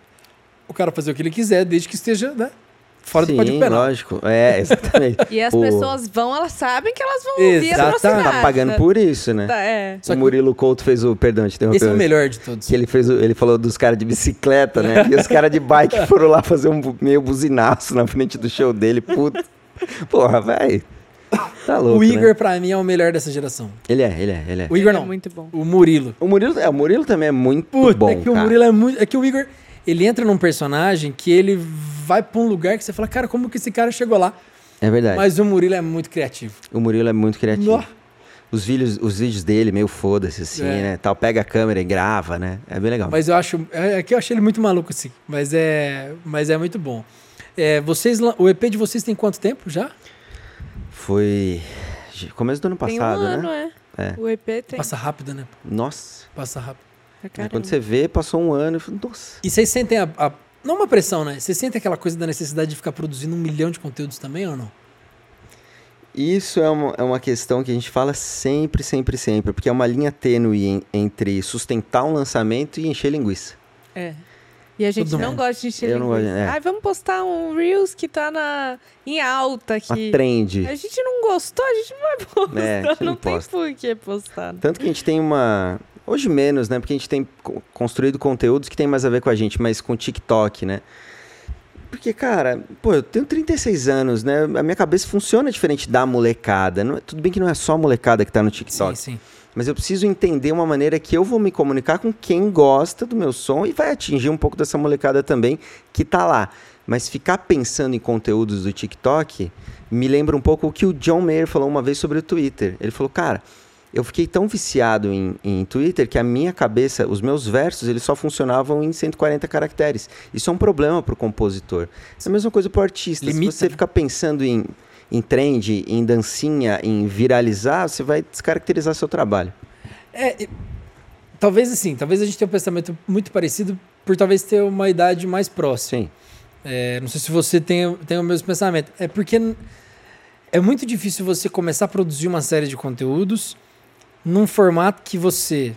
o cara fazer o que ele quiser, desde que esteja, né? Fora Sim, do código penal. lógico. É, <laughs> exatamente. E as O- pessoas vão, elas sabem que elas vão ouvir Exatamente. Tá pagando por isso, né? Tá, é. Só o que- Murilo Couto fez o. Perdão, te interromper. Esse é o melhor de todos. Que ele fez, o- ele falou dos caras de bicicleta, né? E os <laughs> caras de bike foram lá fazer um meio buzinaço na frente do show dele, puto. Porra, vai. Tá louco. o Igor, né? pra mim, é o melhor dessa geração. Ele é, ele é, ele é. O Igor Ele é não. muito bom. O Murilo. O Murilo, é, o Murilo também é muito Puta, bom. é que o cara. Murilo é muito. É que o Igor, ele entra num personagem que ele vai pra um lugar que você fala, cara, como que esse cara chegou lá? É verdade. Mas o Murilo é muito criativo. O Murilo é muito criativo. Os vídeos, os vídeos dele, meio foda-se, assim, É. né? Tal, pega a câmera e grava, né? É bem legal. Mas eu acho. É é que eu achei ele muito maluco, assim. Mas é, mas é muito bom. É, vocês, o EP de vocês tem quanto tempo já? Foi. Começo do ano Tem um passado, ano, né? é. É. O EP tem. Passa rápido, né? Nossa. Passa rápido. Quando você vê, passou um ano. Eu falei, nossa. E vocês sentem a, a- Não uma pressão, né? Vocês sentem aquela coisa da necessidade de ficar produzindo um milhão de conteúdos também ou não? Isso é uma, é uma questão que a gente fala sempre, sempre, sempre, porque é uma linha tênue en- entre sustentar um lançamento e encher linguiça. É. E a gente Todo não mundo. gosta de encher Eu não gosto de- linguiça. é. Ai, vamos postar um Reels que tá na... em alta Uma aqui. trend. A gente não gostou, a gente não vai postar. É, a gente não não tem por que postar. Tanto que a gente tem uma. Hoje menos, né? Porque a gente tem co- construído conteúdos que tem mais a ver com a gente, mas com TikTok, né? Porque, cara, pô, eu tenho 36 anos, né? A minha cabeça funciona diferente da molecada. Não, é- tudo bem que não é só a molecada que tá no TikTok. Sim, sim. Mas eu preciso entender uma maneira que eu vou me comunicar com quem gosta do meu som e vai atingir um pouco dessa molecada também que tá lá. Mas ficar pensando em conteúdos do TikTok me lembra um pouco o que o John Mayer falou uma vez sobre o Twitter. Ele falou, cara, eu fiquei tão viciado em, em Twitter que a minha cabeça, os meus versos, eles só funcionavam em 140 caracteres. Isso é um problema pro compositor. É a mesma coisa pro artista. Limita, Se você né? ficar pensando em, em trend, em dancinha, em viralizar, você vai descaracterizar seu trabalho. É, e- talvez assim, talvez a gente tenha um pensamento muito parecido por talvez ter uma idade mais próxima. Sim. É, não sei se você tem, tem o mesmo pensamento. É porque é muito difícil você começar a produzir uma série de conteúdos num formato que você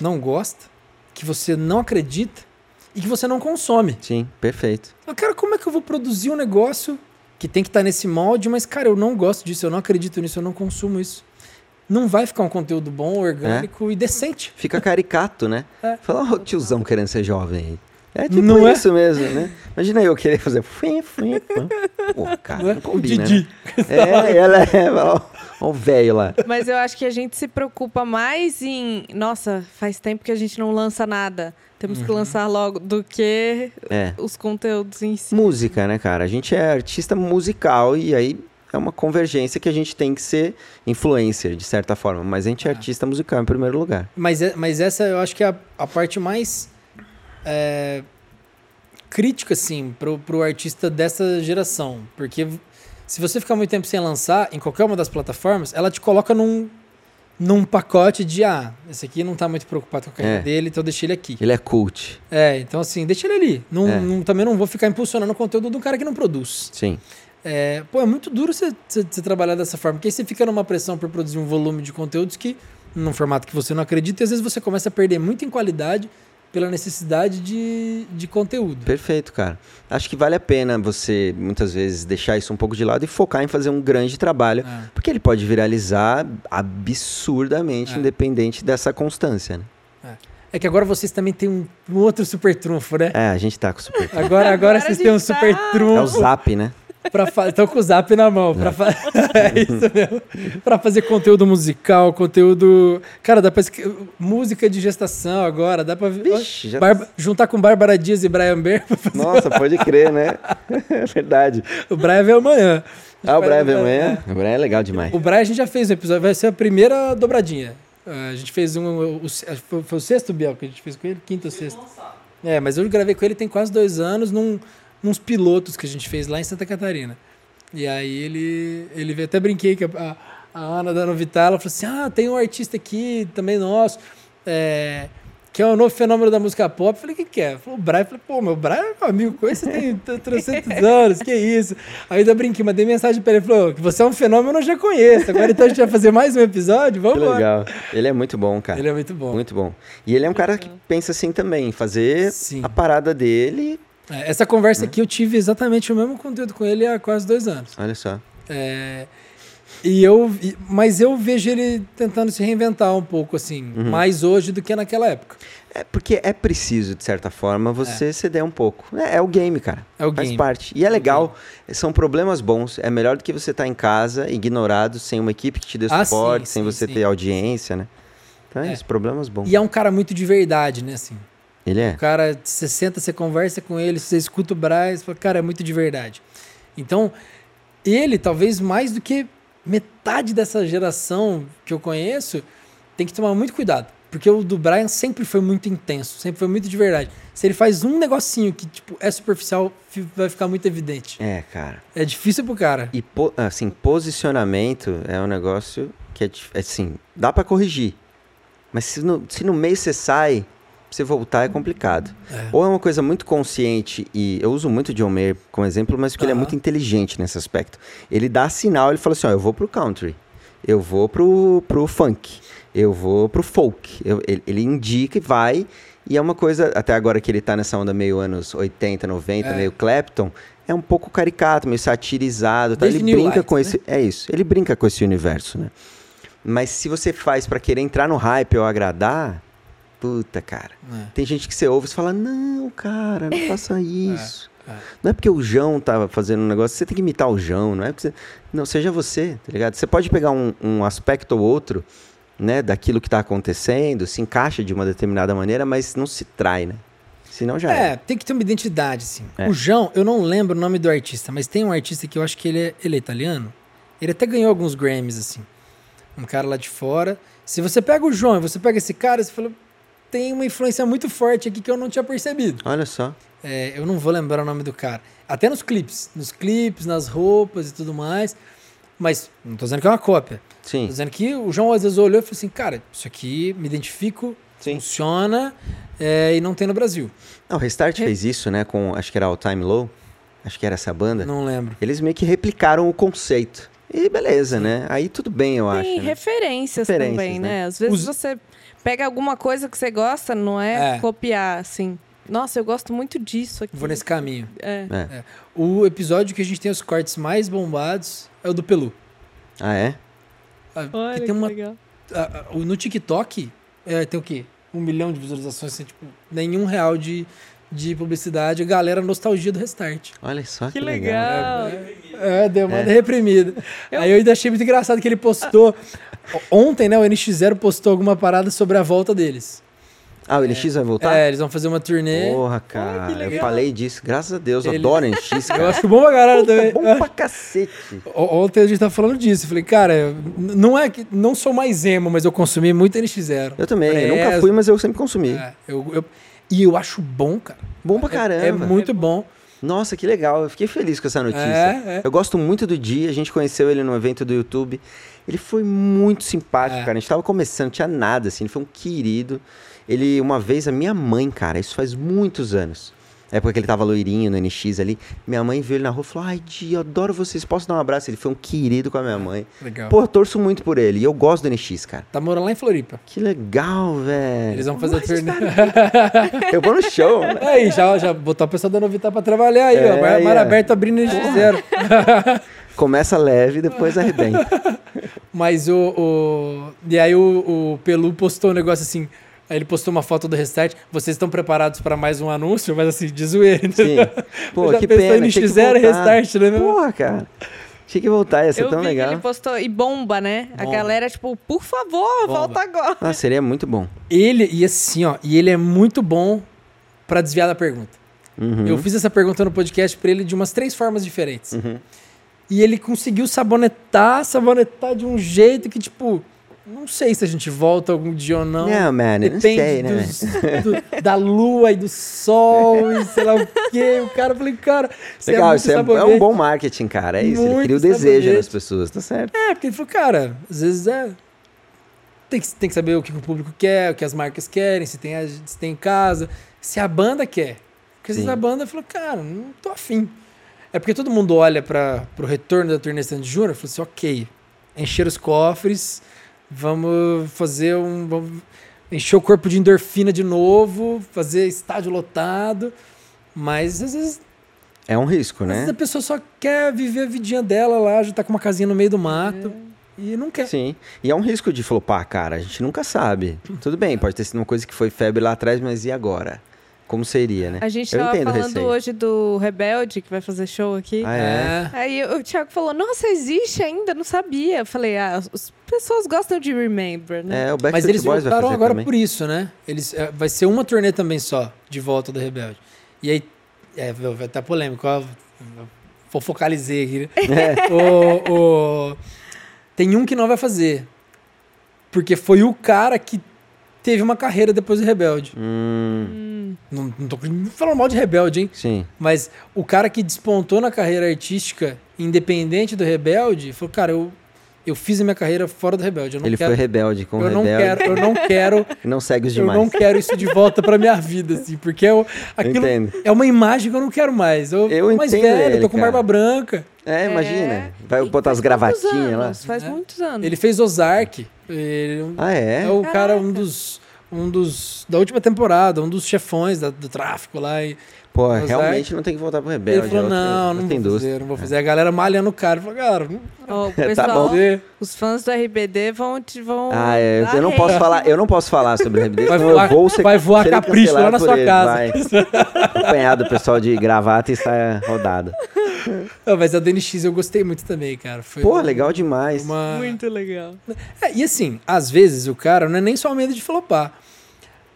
não gosta, que você não acredita e que você não consome. Sim, perfeito. Mas, Cara, como é que eu vou produzir um negócio que tem que estar nesse molde, mas, cara, eu não gosto disso, eu não acredito nisso, eu não consumo isso. Não vai ficar um conteúdo bom, orgânico e decente. Fica caricato, né? É. Fala, ó, o tiozão querendo ser jovem aí. É tipo Não é? isso mesmo, né? Imagina eu querer fazer. Fim, fim, fim. Pô, cara, Não é? não O combina, Didi. né? É, ela é. Ó, ó o velho lá. Mas eu acho que a gente se preocupa mais em. Nossa, faz tempo que a gente não lança nada. Temos que lançar logo, do que É. os conteúdos em si. Música, né, cara? A gente é artista musical e aí é uma convergência que a gente tem que ser influencer, de certa forma. Mas a gente é Ah. artista musical em primeiro lugar. Mas, é- mas essa eu acho que é a, a parte mais é, crítica, assim, pro, pro artista dessa geração. Porque se você ficar muito tempo sem lançar em qualquer uma das plataformas, ela te coloca num, num pacote de, ah, esse aqui não tá muito preocupado com a carreira É. dele, então deixa ele aqui. Ele é cult. É, então assim, deixa ele ali. Não, É. não- também não vou ficar impulsionando o conteúdo de um cara que não produz. Sim. É, pô, é muito duro você trabalhar dessa forma, porque aí você fica numa pressão por produzir um volume de conteúdos que, num formato que você não acredita, e às vezes você começa a perder muito em qualidade pela necessidade de, de conteúdo. Perfeito, cara. Acho que vale a pena você, muitas vezes, deixar isso um pouco de lado e focar em fazer um grande trabalho. É. Porque ele pode viralizar absurdamente, É. independente dessa constância, né? É que agora vocês também têm um, um outro super trunfo, né? É, a gente tá com super. Agora, agora Agora vocês têm um tá- super É o trunfo zap, né? Pra fazer. Estão com o zap na mão. Pra fa... <laughs> é isso mesmo. Pra fazer conteúdo musical, conteúdo. Cara, dá pra. Música de gestação agora, dá pra. Vixe, já- Barba- Juntar com Bárbara Dias e Brian Bear. Nossa, pode crer, né? <laughs> É verdade. o Brian veio amanhã. Ah, o Brian vai- amanhã? O Brian é legal demais. O Brian a gente já fez um episódio, vai ser a primeira dobradinha. Ah, A gente fez um. o- foi, foi o sexto, Biel, que a gente fez com ele? Quinto ou sexto? É, mas eu gravei com ele tem quase dois anos num, nos pilotos que a gente fez lá em Santa Catarina. E aí ele, ele veio, até brinquei que a, a Ana da Novitar, ela falou assim: ah, tem um artista aqui também nosso, é, que é o novo fenômeno da música pop. Eu falei, o que, que é? Falou, o Brian. Eu falei, pô, meu Brian é meu amigo, conheço tem 300 <laughs> anos, que isso? Aí eu ainda brinquei, mandei mensagem pra ele, falou, que você é um fenômeno, eu já conheço. Agora então a gente vai fazer mais um episódio, vamos embora. legal. Ele é muito bom, cara. Ele é muito bom. Muito bom. E ele é um cara que pensa assim também, fazer Sim. a parada dele. É, Essa conversa aqui eu tive exatamente o mesmo conteúdo com ele há quase dois anos. Olha só. É, e eu, mas eu vejo ele tentando se reinventar um pouco, assim, Uhum. mais hoje do que naquela época. É porque é preciso, de certa forma, você ceder um pouco. É, é o game, cara. É o Faz game. parte. E é legal, são problemas bons. É melhor do que você estar em casa, ignorado, sem uma equipe que te dê Ah, suporte, sim, sem sim, você sim. ter audiência, né? Então é, É. isso, problemas bons. E é um cara muito de verdade, né, assim. Ele é. O cara, você senta, você conversa com ele, você escuta o Braz, você fala, cara, é muito de verdade. Então, ele, talvez mais do que metade dessa geração que eu conheço, tem que tomar muito cuidado. Porque o do Brian sempre foi muito intenso, sempre foi muito de verdade. Se ele faz um negocinho que, tipo, é superficial, fi- vai ficar muito evidente. É, cara. É difícil pro cara. E, po- assim, posicionamento é um negócio que é, assim, dá pra corrigir. Mas se no, se no mês você sai, você voltar é complicado. É. Ou é uma coisa muito consciente, e eu uso muito o John Mayer como exemplo, mas porque ele é muito inteligente nesse aspecto. Ele dá sinal, ele fala assim, ó, eu vou pro country, eu vou pro, pro funk, eu vou pro folk. Eu- ele, ele indica e vai, e é uma coisa, até agora que ele tá nessa onda meio anos 80, 90, É. meio Clapton, é um pouco caricato, meio satirizado, tá? Ele brinca Light, com né? esse, é isso, ele brinca com esse universo, né? Mas se você faz pra querer entrar no hype ou agradar, puta, cara. É. Tem gente que você ouve e fala, não, cara, não faça <laughs> isso. Não é porque o João tá fazendo um negócio, você tem que imitar o João, não é porque você... Não, seja você, tá ligado? Você pode pegar um, um aspecto ou outro, né, daquilo que tá acontecendo, se encaixa de uma determinada maneira, mas não se trai, né? Senão já É, é. tem que ter uma identidade, assim. É. O João, eu não lembro o nome do artista, mas tem um artista que eu acho que ele é, ele é italiano. Ele até ganhou alguns Grammys, assim. Um cara lá de fora. Se você pega o João e você pega esse cara, você fala, tem uma influência muito forte aqui que eu não tinha percebido. Olha só. É, eu não vou lembrar o nome do cara. Até nos clipes. Nos clipes, nas roupas e tudo mais. Mas não tô dizendo que é uma cópia. Sim. Tô dizendo que o João às vezes olhou e falou assim, cara, isso aqui me identifico, Sim. funciona é, e não tem no Brasil. Não, o Restart fez isso, né, com, acho que era o Time Low, acho que era essa banda. Não lembro. Eles meio que replicaram o conceito. E beleza, né? Aí tudo bem, eu Tem acho. né? referências, Referências, também, né? né? Às vezes Os- você pega alguma coisa que você gosta, não é, É. copiar, assim. Nossa, eu gosto muito disso aqui. Vou nesse caminho. É. É. O episódio que a gente tem os cortes mais bombados é o do Pelu. Ah, é? Ah, Olha que que tem uma, legal. ah, ah, no TikTok é, tem o quê? Um milhão de visualizações, assim, tipo, nenhum real de, de publicidade. A galera nostalgia do restart. Olha só que, Que legal. legal. É, demanda É. reprimida. Eu- Aí eu ainda achei muito engraçado que ele postou. Ontem, né, o NX0 postou alguma parada sobre a volta deles. Ah, o NX vai voltar? É, eles vão fazer uma turnê. Porra, cara. eu falei disso. Graças a Deus. Eu Ele- adoro NX, <laughs> cara. Eu acho bom pra caralho também. bom pra cacete. O- Ontem a gente tava falando disso. Eu falei, cara, não é que. Não sou mais emo, mas eu consumi muito NX0. Eu também. É, eu nunca fui, mas eu sempre consumi. É, eu, eu- e eu acho bom, cara. Bom pra É- caramba. É, muito bom. Nossa, que legal. Eu fiquei feliz com essa notícia. É, é. Eu gosto muito do Di. A gente conheceu ele no evento do YouTube. Ele foi muito simpático, É. cara. A gente tava começando, não tinha nada, assim. Ele foi um querido. Ele, uma vez, a minha mãe, cara, isso faz muitos anos. É porque ele tava loirinho no NX ali. Minha mãe viu ele na rua e falou: Ai, eu adoro vocês. Posso dar um abraço? Ele foi um querido com a minha mãe. Legal. Pô, eu torço muito por ele. E eu gosto do NX, cara. Tá morando lá em Floripa. Que legal, velho. Eles vão fazer turnê. Eu vou no show? <laughs> Aí, já, já botou a pessoa da Novitar pra trabalhar aí, É, ó. Mar, mar aberto abrindo NX0. <laughs> Começa leve e depois arrebenta. <laughs> Mas o, o- E aí o, o Pelu postou um negócio assim. Aí ele postou uma foto do restart. Vocês estão preparados para mais um anúncio? Mas assim, de zoeira. Sim. Pô, que pena. em tinha que NX0 e voltar. restart, né? meu? Porra, cara. Tinha que voltar, ia ser Eu tão vi legal. que ele postou e bomba, né? A Bomba. galera, tipo, por favor, Bomba. volta agora. Ah, seria muito bom. Ele, e assim, ó, e ele é muito bom pra desviar da pergunta. Uhum. Eu fiz essa pergunta no podcast pra ele de umas três formas diferentes. Uhum. E ele conseguiu sabonetar, sabonetar de um jeito que, tipo, não sei se a gente volta algum dia ou não. Não, man, eu não Depende sei, né? dos- do- da lua e do sol e sei lá o quê. O cara, eu falei, cara, você Legal, é isso é, é um bom marketing, cara. É isso. Ele Muito cria o desejo nas pessoas, tá certo? É, porque ele falou, cara, às vezes é. Tem que, tem que saber o que o público quer, o que as marcas querem, se tem, se tem em casa, se a banda quer. Porque às vezes a banda falou, cara, não tô afim. É porque todo mundo olha para pro retorno da turnê Sandy Júnior e fala assim, ok, encher os cofres, vamos fazer um. Vamos encher o corpo de endorfina de novo, fazer estádio lotado. Mas às vezes É um risco, às né? vezes a pessoa só quer viver a vidinha dela lá, já tá com uma casinha no meio do mato e não quer. Sim. E é um risco de flopar, cara. A gente nunca sabe. <laughs> Tudo bem, pode ter sido uma coisa que foi febre lá atrás, mas e agora? Como seria, né? A gente Eu tava falando hoje do Rebelde, que vai fazer show aqui. Ah, é? Aí o Thiago falou, nossa, existe ainda? Não sabia. Eu falei, ah, as- as pessoas gostam de Remember, né? É, o Backstreet Mas eles Boys voltaram agora também. por isso, né? Eles, é, vai ser uma turnê também só, de volta do Rebelde. E aí, é, vai estar polêmico, ó, vou focalizei aqui. né? <laughs> É. o, o- tem um que não vai fazer, porque foi o cara que teve uma carreira depois do Rebelde. Hum, Hum, Não, não tô falando mal de Rebelde, hein? sim. Mas o cara que despontou na carreira artística, independente do Rebelde, falou, cara, eu, eu fiz a minha carreira fora do Rebelde. Eu Ele quero, foi rebelde com o eu não rebelde. quero, eu não quero, <laughs> não segue os eu demais. não quero isso de volta pra minha vida, assim, porque eu, Eu aquilo entendo. é uma imagem que eu não quero mais. Eu, Eu tô mais velho, ele, tô com cara. barba branca. É, imagina. É. Vai E botar as faz muitos gravatinhas lá. anos, Faz É. muitos anos. Ele fez Ozark. Ele Ah, é? é o cara, um dos um dos. da última temporada, um dos chefões da- do tráfico lá. E Pô, Ozark. realmente não tem que voltar pro Rebelde. ele falou: é não, outra não vou indústria. fazer, não vou fazer. A galera malhando o cara. Falou, cara, não Ó, o <laughs> Tá pessoal, bom. os fãs do RBD vão te vão. Ah, é, eu não posso falar, eu não posso falar sobre Rebelde, Vai senão voar- eu vou ser vai voar capricho lá na sua ele, casa. vai. Acompanhado do pessoal de gravata e está rodada. Ah, mas a DNX eu gostei muito também, cara. Foi Pô, legal demais. uma. Muito legal. É, e assim, às vezes o cara não é nem só o medo de flopar.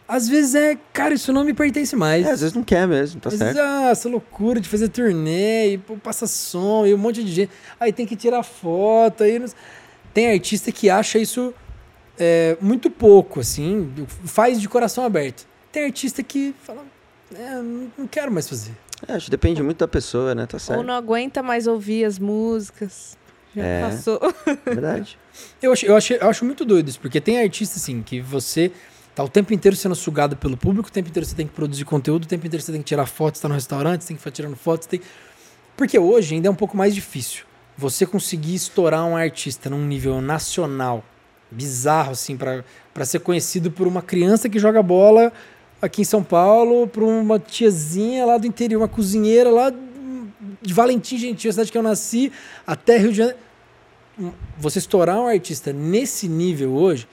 Às vezes é, cara, isso não me pertence mais. É, às vezes não quer mesmo, tá Às certo. vezes, ah, essa loucura de fazer turnê e pô, passa som e um monte de gente. Aí tem que tirar foto. Aí não- Tem artista que acha isso é, muito pouco, assim, faz de coração aberto. Tem artista que fala, é, não quero mais fazer. É, acho que depende muito da pessoa, né? Tá Ou certo. não aguenta mais ouvir as músicas. Já É. passou. Verdade. <laughs> Eu acho, eu, acho, eu acho muito doido isso, porque tem artista, assim, que você tá o tempo inteiro sendo sugado pelo público, o tempo inteiro você tem que produzir conteúdo, o tempo inteiro você tem que tirar fotos, tá no restaurante, você tem que ficar tirando fotos, tem... Porque hoje ainda é um pouco mais difícil. Você conseguir estourar um artista num nível nacional, bizarro, assim, pra ser conhecido por uma criança que joga bola aqui em São Paulo, por uma tiazinha lá do interior, uma cozinheira lá de Valentim Gentil, a cidade que eu nasci, até Rio de Janeiro você estourar um artista nesse nível hoje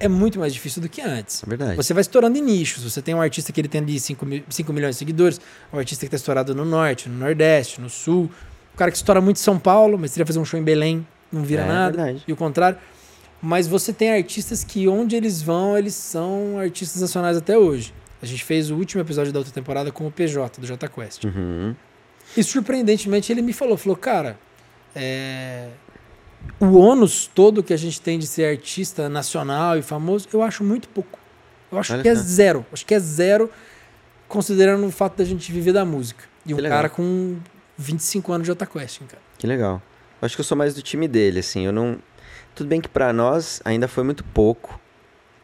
é muito mais difícil do que antes. É verdade. Você vai estourando em nichos. Você tem um artista que ele tem ali 5, milhões de seguidores, um artista que está estourado no norte, no nordeste, no sul. O cara que estoura muito em São Paulo, mas queria fazer um show em Belém, não vira É nada. verdade. E o contrário. Mas você tem artistas que onde eles vão, eles são artistas nacionais até hoje. A gente fez o último episódio da outra temporada com o PJ, do Jota Quest. Uhum. E surpreendentemente ele me falou, falou, cara, é, o ônus todo que a gente tem de ser artista nacional e famoso, eu acho muito pouco. Eu acho Olha que é zero. Acho que é zero, considerando o fato da gente viver da música. E um legal. cara com 25 anos de Jota Quest, cara. Que legal. Eu acho que eu sou mais do time dele, assim. Eu não. Tudo bem que pra nós ainda foi muito pouco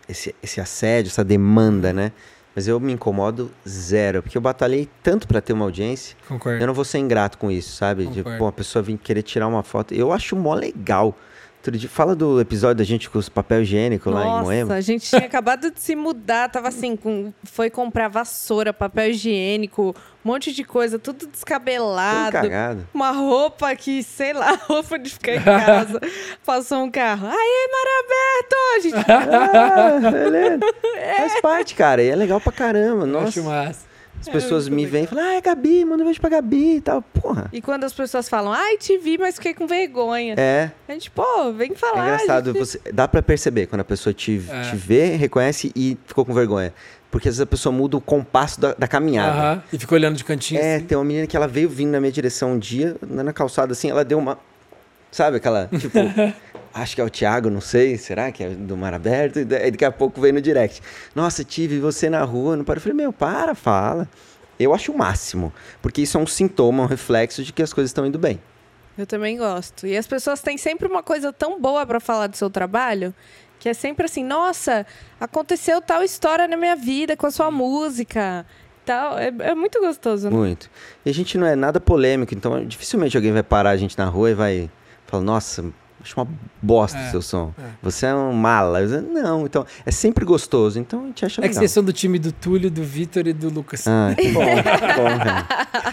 esse, esse assédio, essa demanda, né? Mas eu me incomodo zero, porque eu batalhei tanto pra ter uma audiência. Concordo. Eu não vou ser ingrato com isso, sabe? De, Concordo. pô, a pessoa vir querer tirar uma foto. Eu acho mó legal. Outro dia- fala do episódio da gente com os papel higiênico lá em Nossa, Moema. a gente tinha acabado de se mudar, tava assim, com, foi comprar vassoura, papel higiênico, um monte de coisa, tudo Tudo descabelado. cagado. Uma roupa que, sei lá, <laughs> roupa de ficar em casa. Passou um carro. Aê, Mar aberto! A gente, <laughs> Ah, beleza. <laughs> Faz parte, cara. E é legal pra caramba. Eu Acho Nossa, massa. As pessoas me veem e falam, ah, Gabi, manda um beijo pra Gabi e tal. Porra. E quando as pessoas falam, ai, te vi, mas fiquei com vergonha. É, A gente, pô, vem é falar. engraçado. gente. Você, dá pra perceber quando a pessoa te, É. te vê, reconhece e ficou com vergonha. Porque às vezes a pessoa muda o compasso da, da caminhada. Aham. E ficou olhando de cantinho. É, assim. tem uma menina que ela veio vindo na minha direção um dia, andando na calçada assim, ela deu uma. Sabe aquela. Tipo, <laughs> acho que é o Thiago, não sei, será que é do Mar Aberto? E daqui a pouco veio no direct. Nossa, tive você na rua, não para. Eu falei, meu, para, fala. Eu acho o máximo, porque isso é um sintoma, um reflexo de que as coisas estão indo bem. Eu também gosto. E as pessoas têm sempre uma coisa tão boa pra falar do seu trabalho, que é sempre assim, nossa, aconteceu tal história na minha vida com a sua música. Tal. É, é muito gostoso, né? Muito. E a gente não é nada polêmico, então dificilmente alguém vai parar a gente na rua e vai falar, nossa, acho uma bosta o É, seu som. é. Você é um mala. Não, então, é sempre gostoso, então a gente acha É que legal. vocês são do time do Túlio, do Vitor e do Lucas. Ah, que bom, que bom, cara.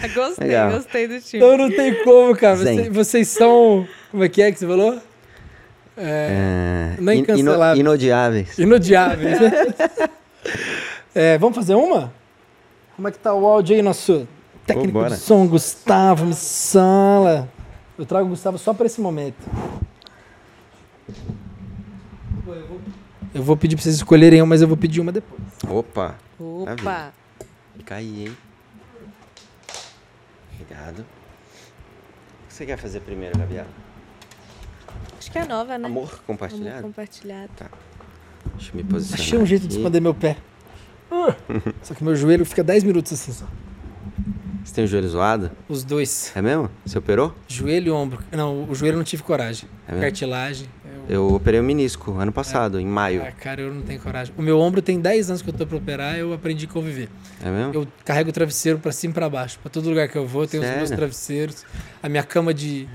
<laughs> gostei, Legal. gostei do time. Então não tem como, cara. Vocês, vocês são. Como é que é que você falou? É, É, Não é in- incancelável. inodiáveis. inodiáveis. <laughs> É, vamos fazer uma? Como é que tá o áudio aí, nosso técnico Vambora. de som, Gustavo Missala? Eu trago o Gustavo só pra esse momento. Eu vou pedir pra vocês escolherem uma, mas eu vou pedir uma depois. Opa, Opa! fica aí, hein? Obrigado. O que você quer fazer primeiro, Gabriela? Acho que é nova, né? Amor Amor compartilhado? compartilhado. Deixa eu me posicionar Achei um jeito de aqui. esconder meu pé. Uh, <laughs> só que meu joelho fica 10 minutos assim só. Você tem o joelho zoado? Os dois. É mesmo? Você operou? Joelho e ombro. Não, o joelho eu não tive coragem. É mesmo? Cartilagem. Eu... Eu operei o menisco ano passado, em maio. Ah, cara, eu não tenho coragem. O meu ombro tem 10 anos que eu tô pra operar, eu aprendi a conviver. É mesmo? Eu carrego o travesseiro pra cima e pra baixo. Pra todo lugar que eu vou, eu tenho os meus Sério? travesseiros. A minha cama de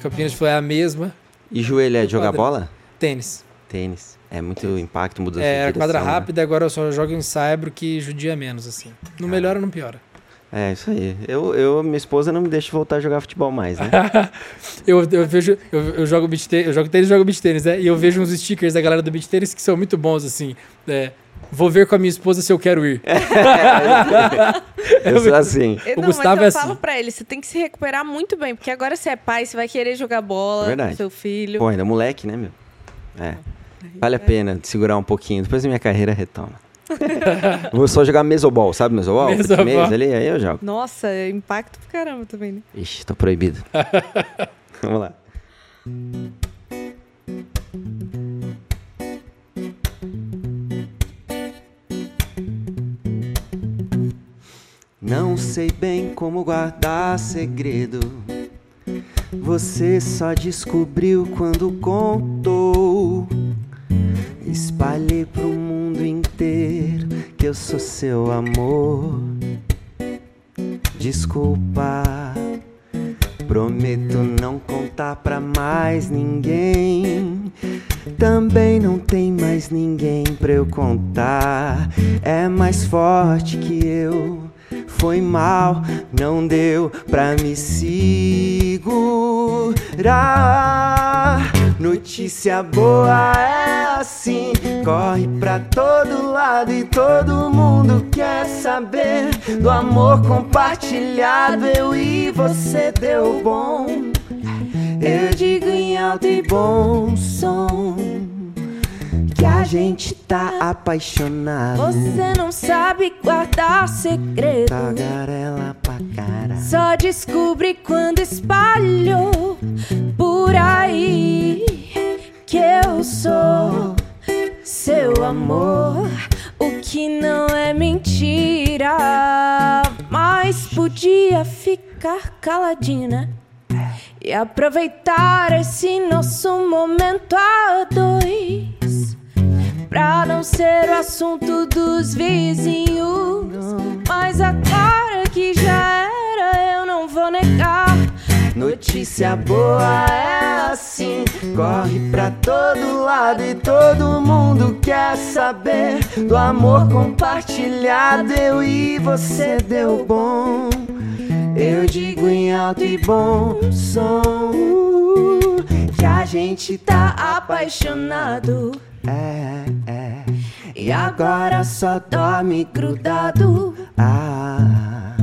Campinas foi a mesma. E joelho é de jogar bola? Tênis. Tênis. É muito impacto, mudança É, de era quadra né? rápida, agora eu só jogo em saibro que judia menos, assim. Não melhora, não piora. É, isso aí. Eu, eu, minha esposa não me deixa voltar a jogar futebol mais, né? <laughs> Eu, eu vejo, eu, eu jogo beach tênis, eu jogo tênis e jogo beach tênis, né? E eu vejo uns stickers da galera do beach tênis que são muito bons, assim. É, vou ver com a minha esposa se eu quero ir. <laughs> eu sou assim. Eu- O não, Gustavo mas eu é falo assim. pra ele, você tem que se recuperar muito bem, porque agora você é pai, você vai querer jogar bola, Verdade. seu filho. Pô, ainda moleque, né, meu? É. Vale a pena segurar um pouquinho. Depois a minha carreira retoma. <laughs> Vou só jogar mesobol, sabe mesobol? Mesobol. Mesa ali, aí eu jogo. Nossa, é impacto pro caramba também, né? Ixi, tô proibido. <laughs> Vamos lá. Não sei bem como guardar segredo. Você só descobriu quando contou. Espalhei pro mundo inteiro que eu sou seu amor. Desculpa, prometo não contar pra mais ninguém. Também não tem mais ninguém pra eu contar. É mais forte que eu. Foi mal, não deu pra me segurar. Notícia boa é assim, corre pra todo lado e todo mundo quer saber do amor compartilhado. Eu e você deu bom. Eu digo em alto e bom som que a gente tá apaixonado. Você não sabe guardar segredo. Tagarela pra cara. Só descobri quando espalhou por aí que eu sou seu amor. O que não é mentira, mas podia ficar caladinha, né? E aproveitar esse nosso momento a dois. Pra não ser o assunto dos vizinhos. Mas agora que já era, eu não vou negar. Notícia boa é assim, corre pra todo lado e todo mundo quer saber do amor compartilhado. Eu e você deu bom. Eu digo em alto e bom som que a gente tá apaixonado. É, é. E agora só dorme grudado. Ah.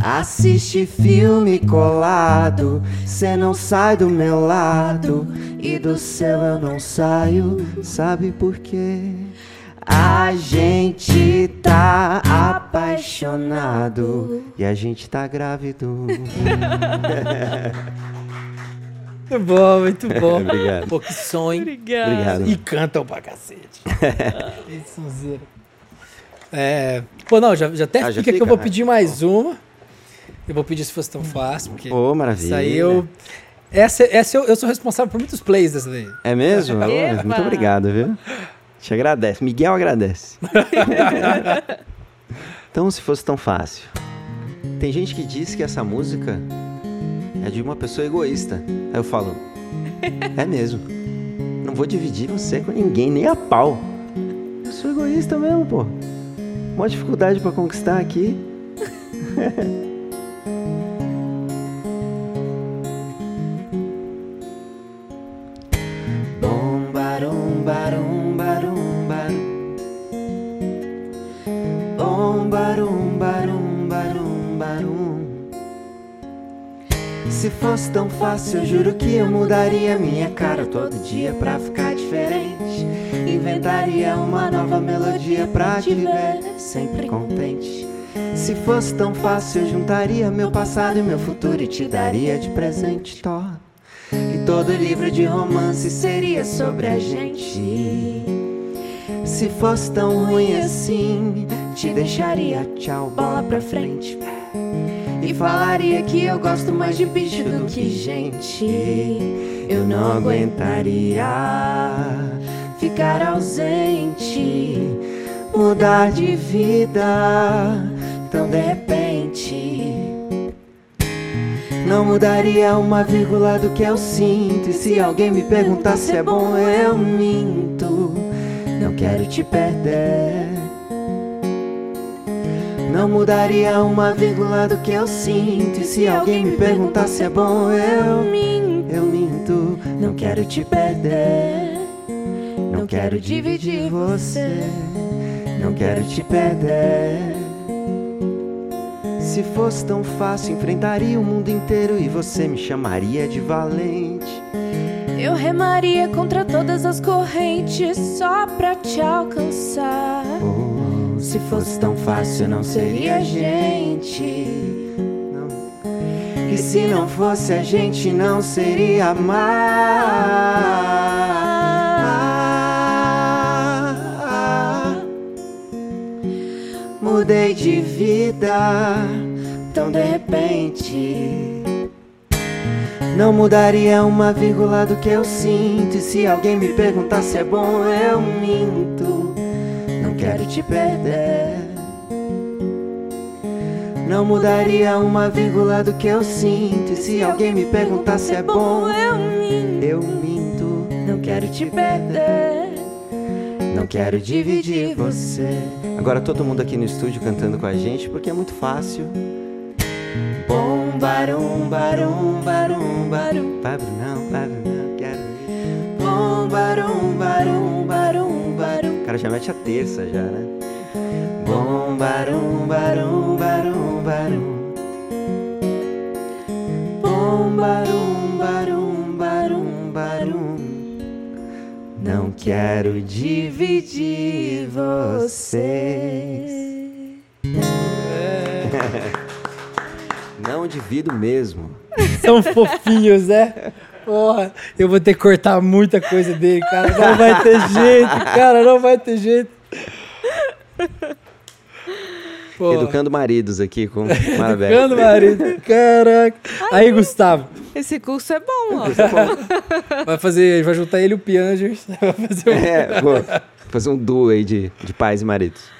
Assiste filme colado, cê não sai do meu lado e do seu eu não saio, sabe por quê? A gente tá apaixonado e a gente tá grávido. <laughs> Muito bom, muito bom. <laughs> Obrigado. Pô, que sonho. Obrigada. Obrigado. E cantam pra cacete. <laughs> Que sonzeira. É, pô, não, já, já até Ah, já fica que fica? eu vou Ah, pedir mais uma. Eu vou pedir se fosse tão fácil, porque Ô, maravilha. isso aí eu... Essa, essa eu, eu sou responsável por muitos plays dessa daí. É mesmo? Eba! Muito obrigado, viu? Te agradece. Miguel agradece. <laughs> então, se fosse tão fácil. Tem gente que diz que essa música é de uma pessoa egoísta. Aí eu falo, é mesmo. Não vou dividir você com ninguém, nem a pau. Eu sou egoísta mesmo, pô. Mó dificuldade pra conquistar aqui. <laughs> Se fosse tão fácil, eu juro que eu mudaria minha cara todo dia pra ficar diferente. Inventaria uma nova melodia pra te ver sempre contente. Se fosse tão fácil, eu juntaria meu passado e meu futuro e te daria de presente, Thor. E todo livro de romance seria sobre a gente. Se fosse tão ruim assim, te deixaria tchau, bola pra frente. E falaria que eu gosto mais de bicho do que gente. Eu não aguentaria ficar ausente, mudar de vida tão de repente. Não mudaria uma vírgula do que eu sinto. E se alguém me perguntar se é bom, eu minto. Não quero te perder. Não mudaria uma vírgula do que eu sinto. E se alguém me perguntar se é bom, eu minto. eu minto. Não quero te perder. Não quero dividir você. Não quero te perder. Se fosse tão fácil, enfrentaria o mundo inteiro e você me chamaria de valente. Eu remaria contra todas as correntes só pra te alcançar. Oh, Se fosse tão fácil, não seria gente. Não. E se não fosse a gente, não seria mais. Mudei de vida tão de repente. Não mudaria uma vírgula do que eu sinto. E se alguém me perguntar se é bom, eu minto. Não quero te perder. Não mudaria uma vírgula do que eu sinto. E se alguém me perguntar se é bom, eu minto. eu minto. Não quero te perder. Não quero dividir você. Agora todo mundo aqui no estúdio cantando com a gente, porque é muito fácil. Bom barum, barum, barum, barum. Vai, Brunão, vai, Brunão, quero. Bom barum, barum, já mete a terça já, né? Bom barum, barum, barum, barum. Bom barum, barum, barum, barum. Não quero dividir vocês. <laughs> Não divido mesmo. São fofinhos, né? <laughs> Porra, eu vou ter que cortar muita coisa dele, cara. Não vai ter jeito, cara, não vai ter jeito. Pô, Educando maridos aqui com Marabé. Educando marido. Caraca. Aí, Gustavo, Esse curso é bom, ó. vai fazer, vai juntar ele e o Piangers. <laughs> Vai fazer um... É, vou fazer um duo aí de, de pais e maridos.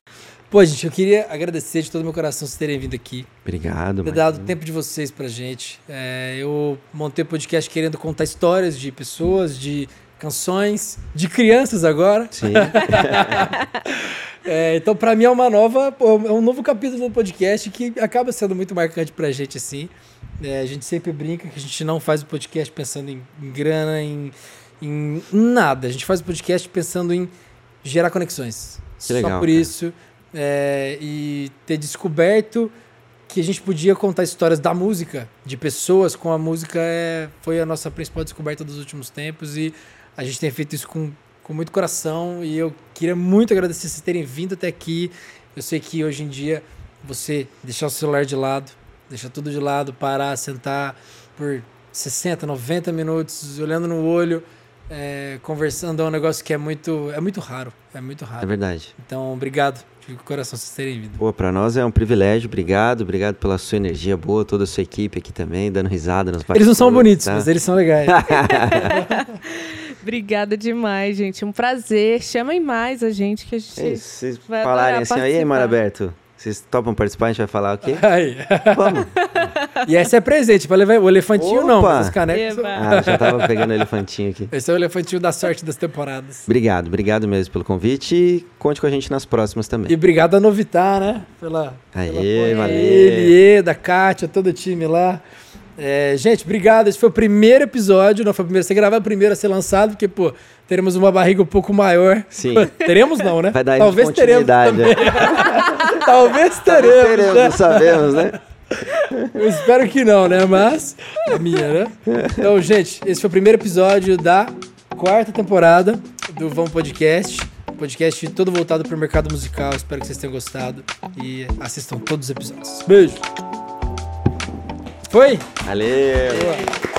Pô, gente, eu queria agradecer de todo meu coração vocês terem vindo aqui. Obrigado, ter dado o tempo de vocês pra gente. É, eu montei o podcast querendo contar histórias de pessoas, de canções, de crianças agora. Sim. <laughs> É, então, pra mim, é uma nova, é um novo capítulo do podcast que acaba sendo muito marcante pra gente, assim. É, a gente sempre brinca que a gente não faz o podcast pensando em, em grana, em, em nada. A gente faz o podcast pensando em gerar conexões. Só legal, por cara. isso. É, e ter descoberto que a gente podia contar histórias da música, de pessoas com a música, é, foi a nossa principal descoberta dos últimos tempos. E a gente tem feito isso com, com muito coração. E eu queria muito agradecer vocês terem vindo até aqui. Eu sei que hoje em dia você deixar o celular de lado, deixar tudo de lado, parar, sentar por 60, 90 minutos, olhando no olho, é, conversando, é um negócio que é muito, é muito raro. É muito É raro. verdade. Então, obrigado de coração vocês terem vindo. Pô, pra nós é um privilégio. Obrigado, obrigado pela sua energia boa, toda a sua equipe aqui também, dando risada nos Eles não são bonitos, tá? mas eles são legais. <laughs> Obrigada demais, gente. Um prazer. Chamem mais a gente que a gente. Isso, vocês Vai falarem assim, aí, participar." Maraberto, vocês topam participar? A gente vai falar o quê? Aí. Vamos. <laughs> E esse é presente, pra levar o elefantinho não, Opa! mas os canecos. Eba. Ah, já tava pegando o elefantinho aqui. Esse é o elefantinho da sorte das temporadas. Obrigado, obrigado mesmo pelo convite e conte com a gente nas próximas também. E obrigado a Novitar, né? Pela, Aê, pela valeu. Ele, da Kátia, todo o time lá. É, gente, obrigado. Esse foi o primeiro episódio. Não foi o primeiro a ser gravado, o primeiro a ser lançado, porque, pô, teremos uma barriga um pouco maior. Sim. <laughs> teremos não, né? Vai dar Talvez teremos. <laughs> Talvez teremos, Teremos, né? sabemos, né? Eu espero que não, né? Mas é minha, né? Então, gente, esse foi o primeiro episódio da quarta temporada do Vão Podcast. Podcast todo voltado para o mercado musical. Espero que vocês tenham gostado e assistam todos os episódios. Beijo! Foi? Valeu. Boa.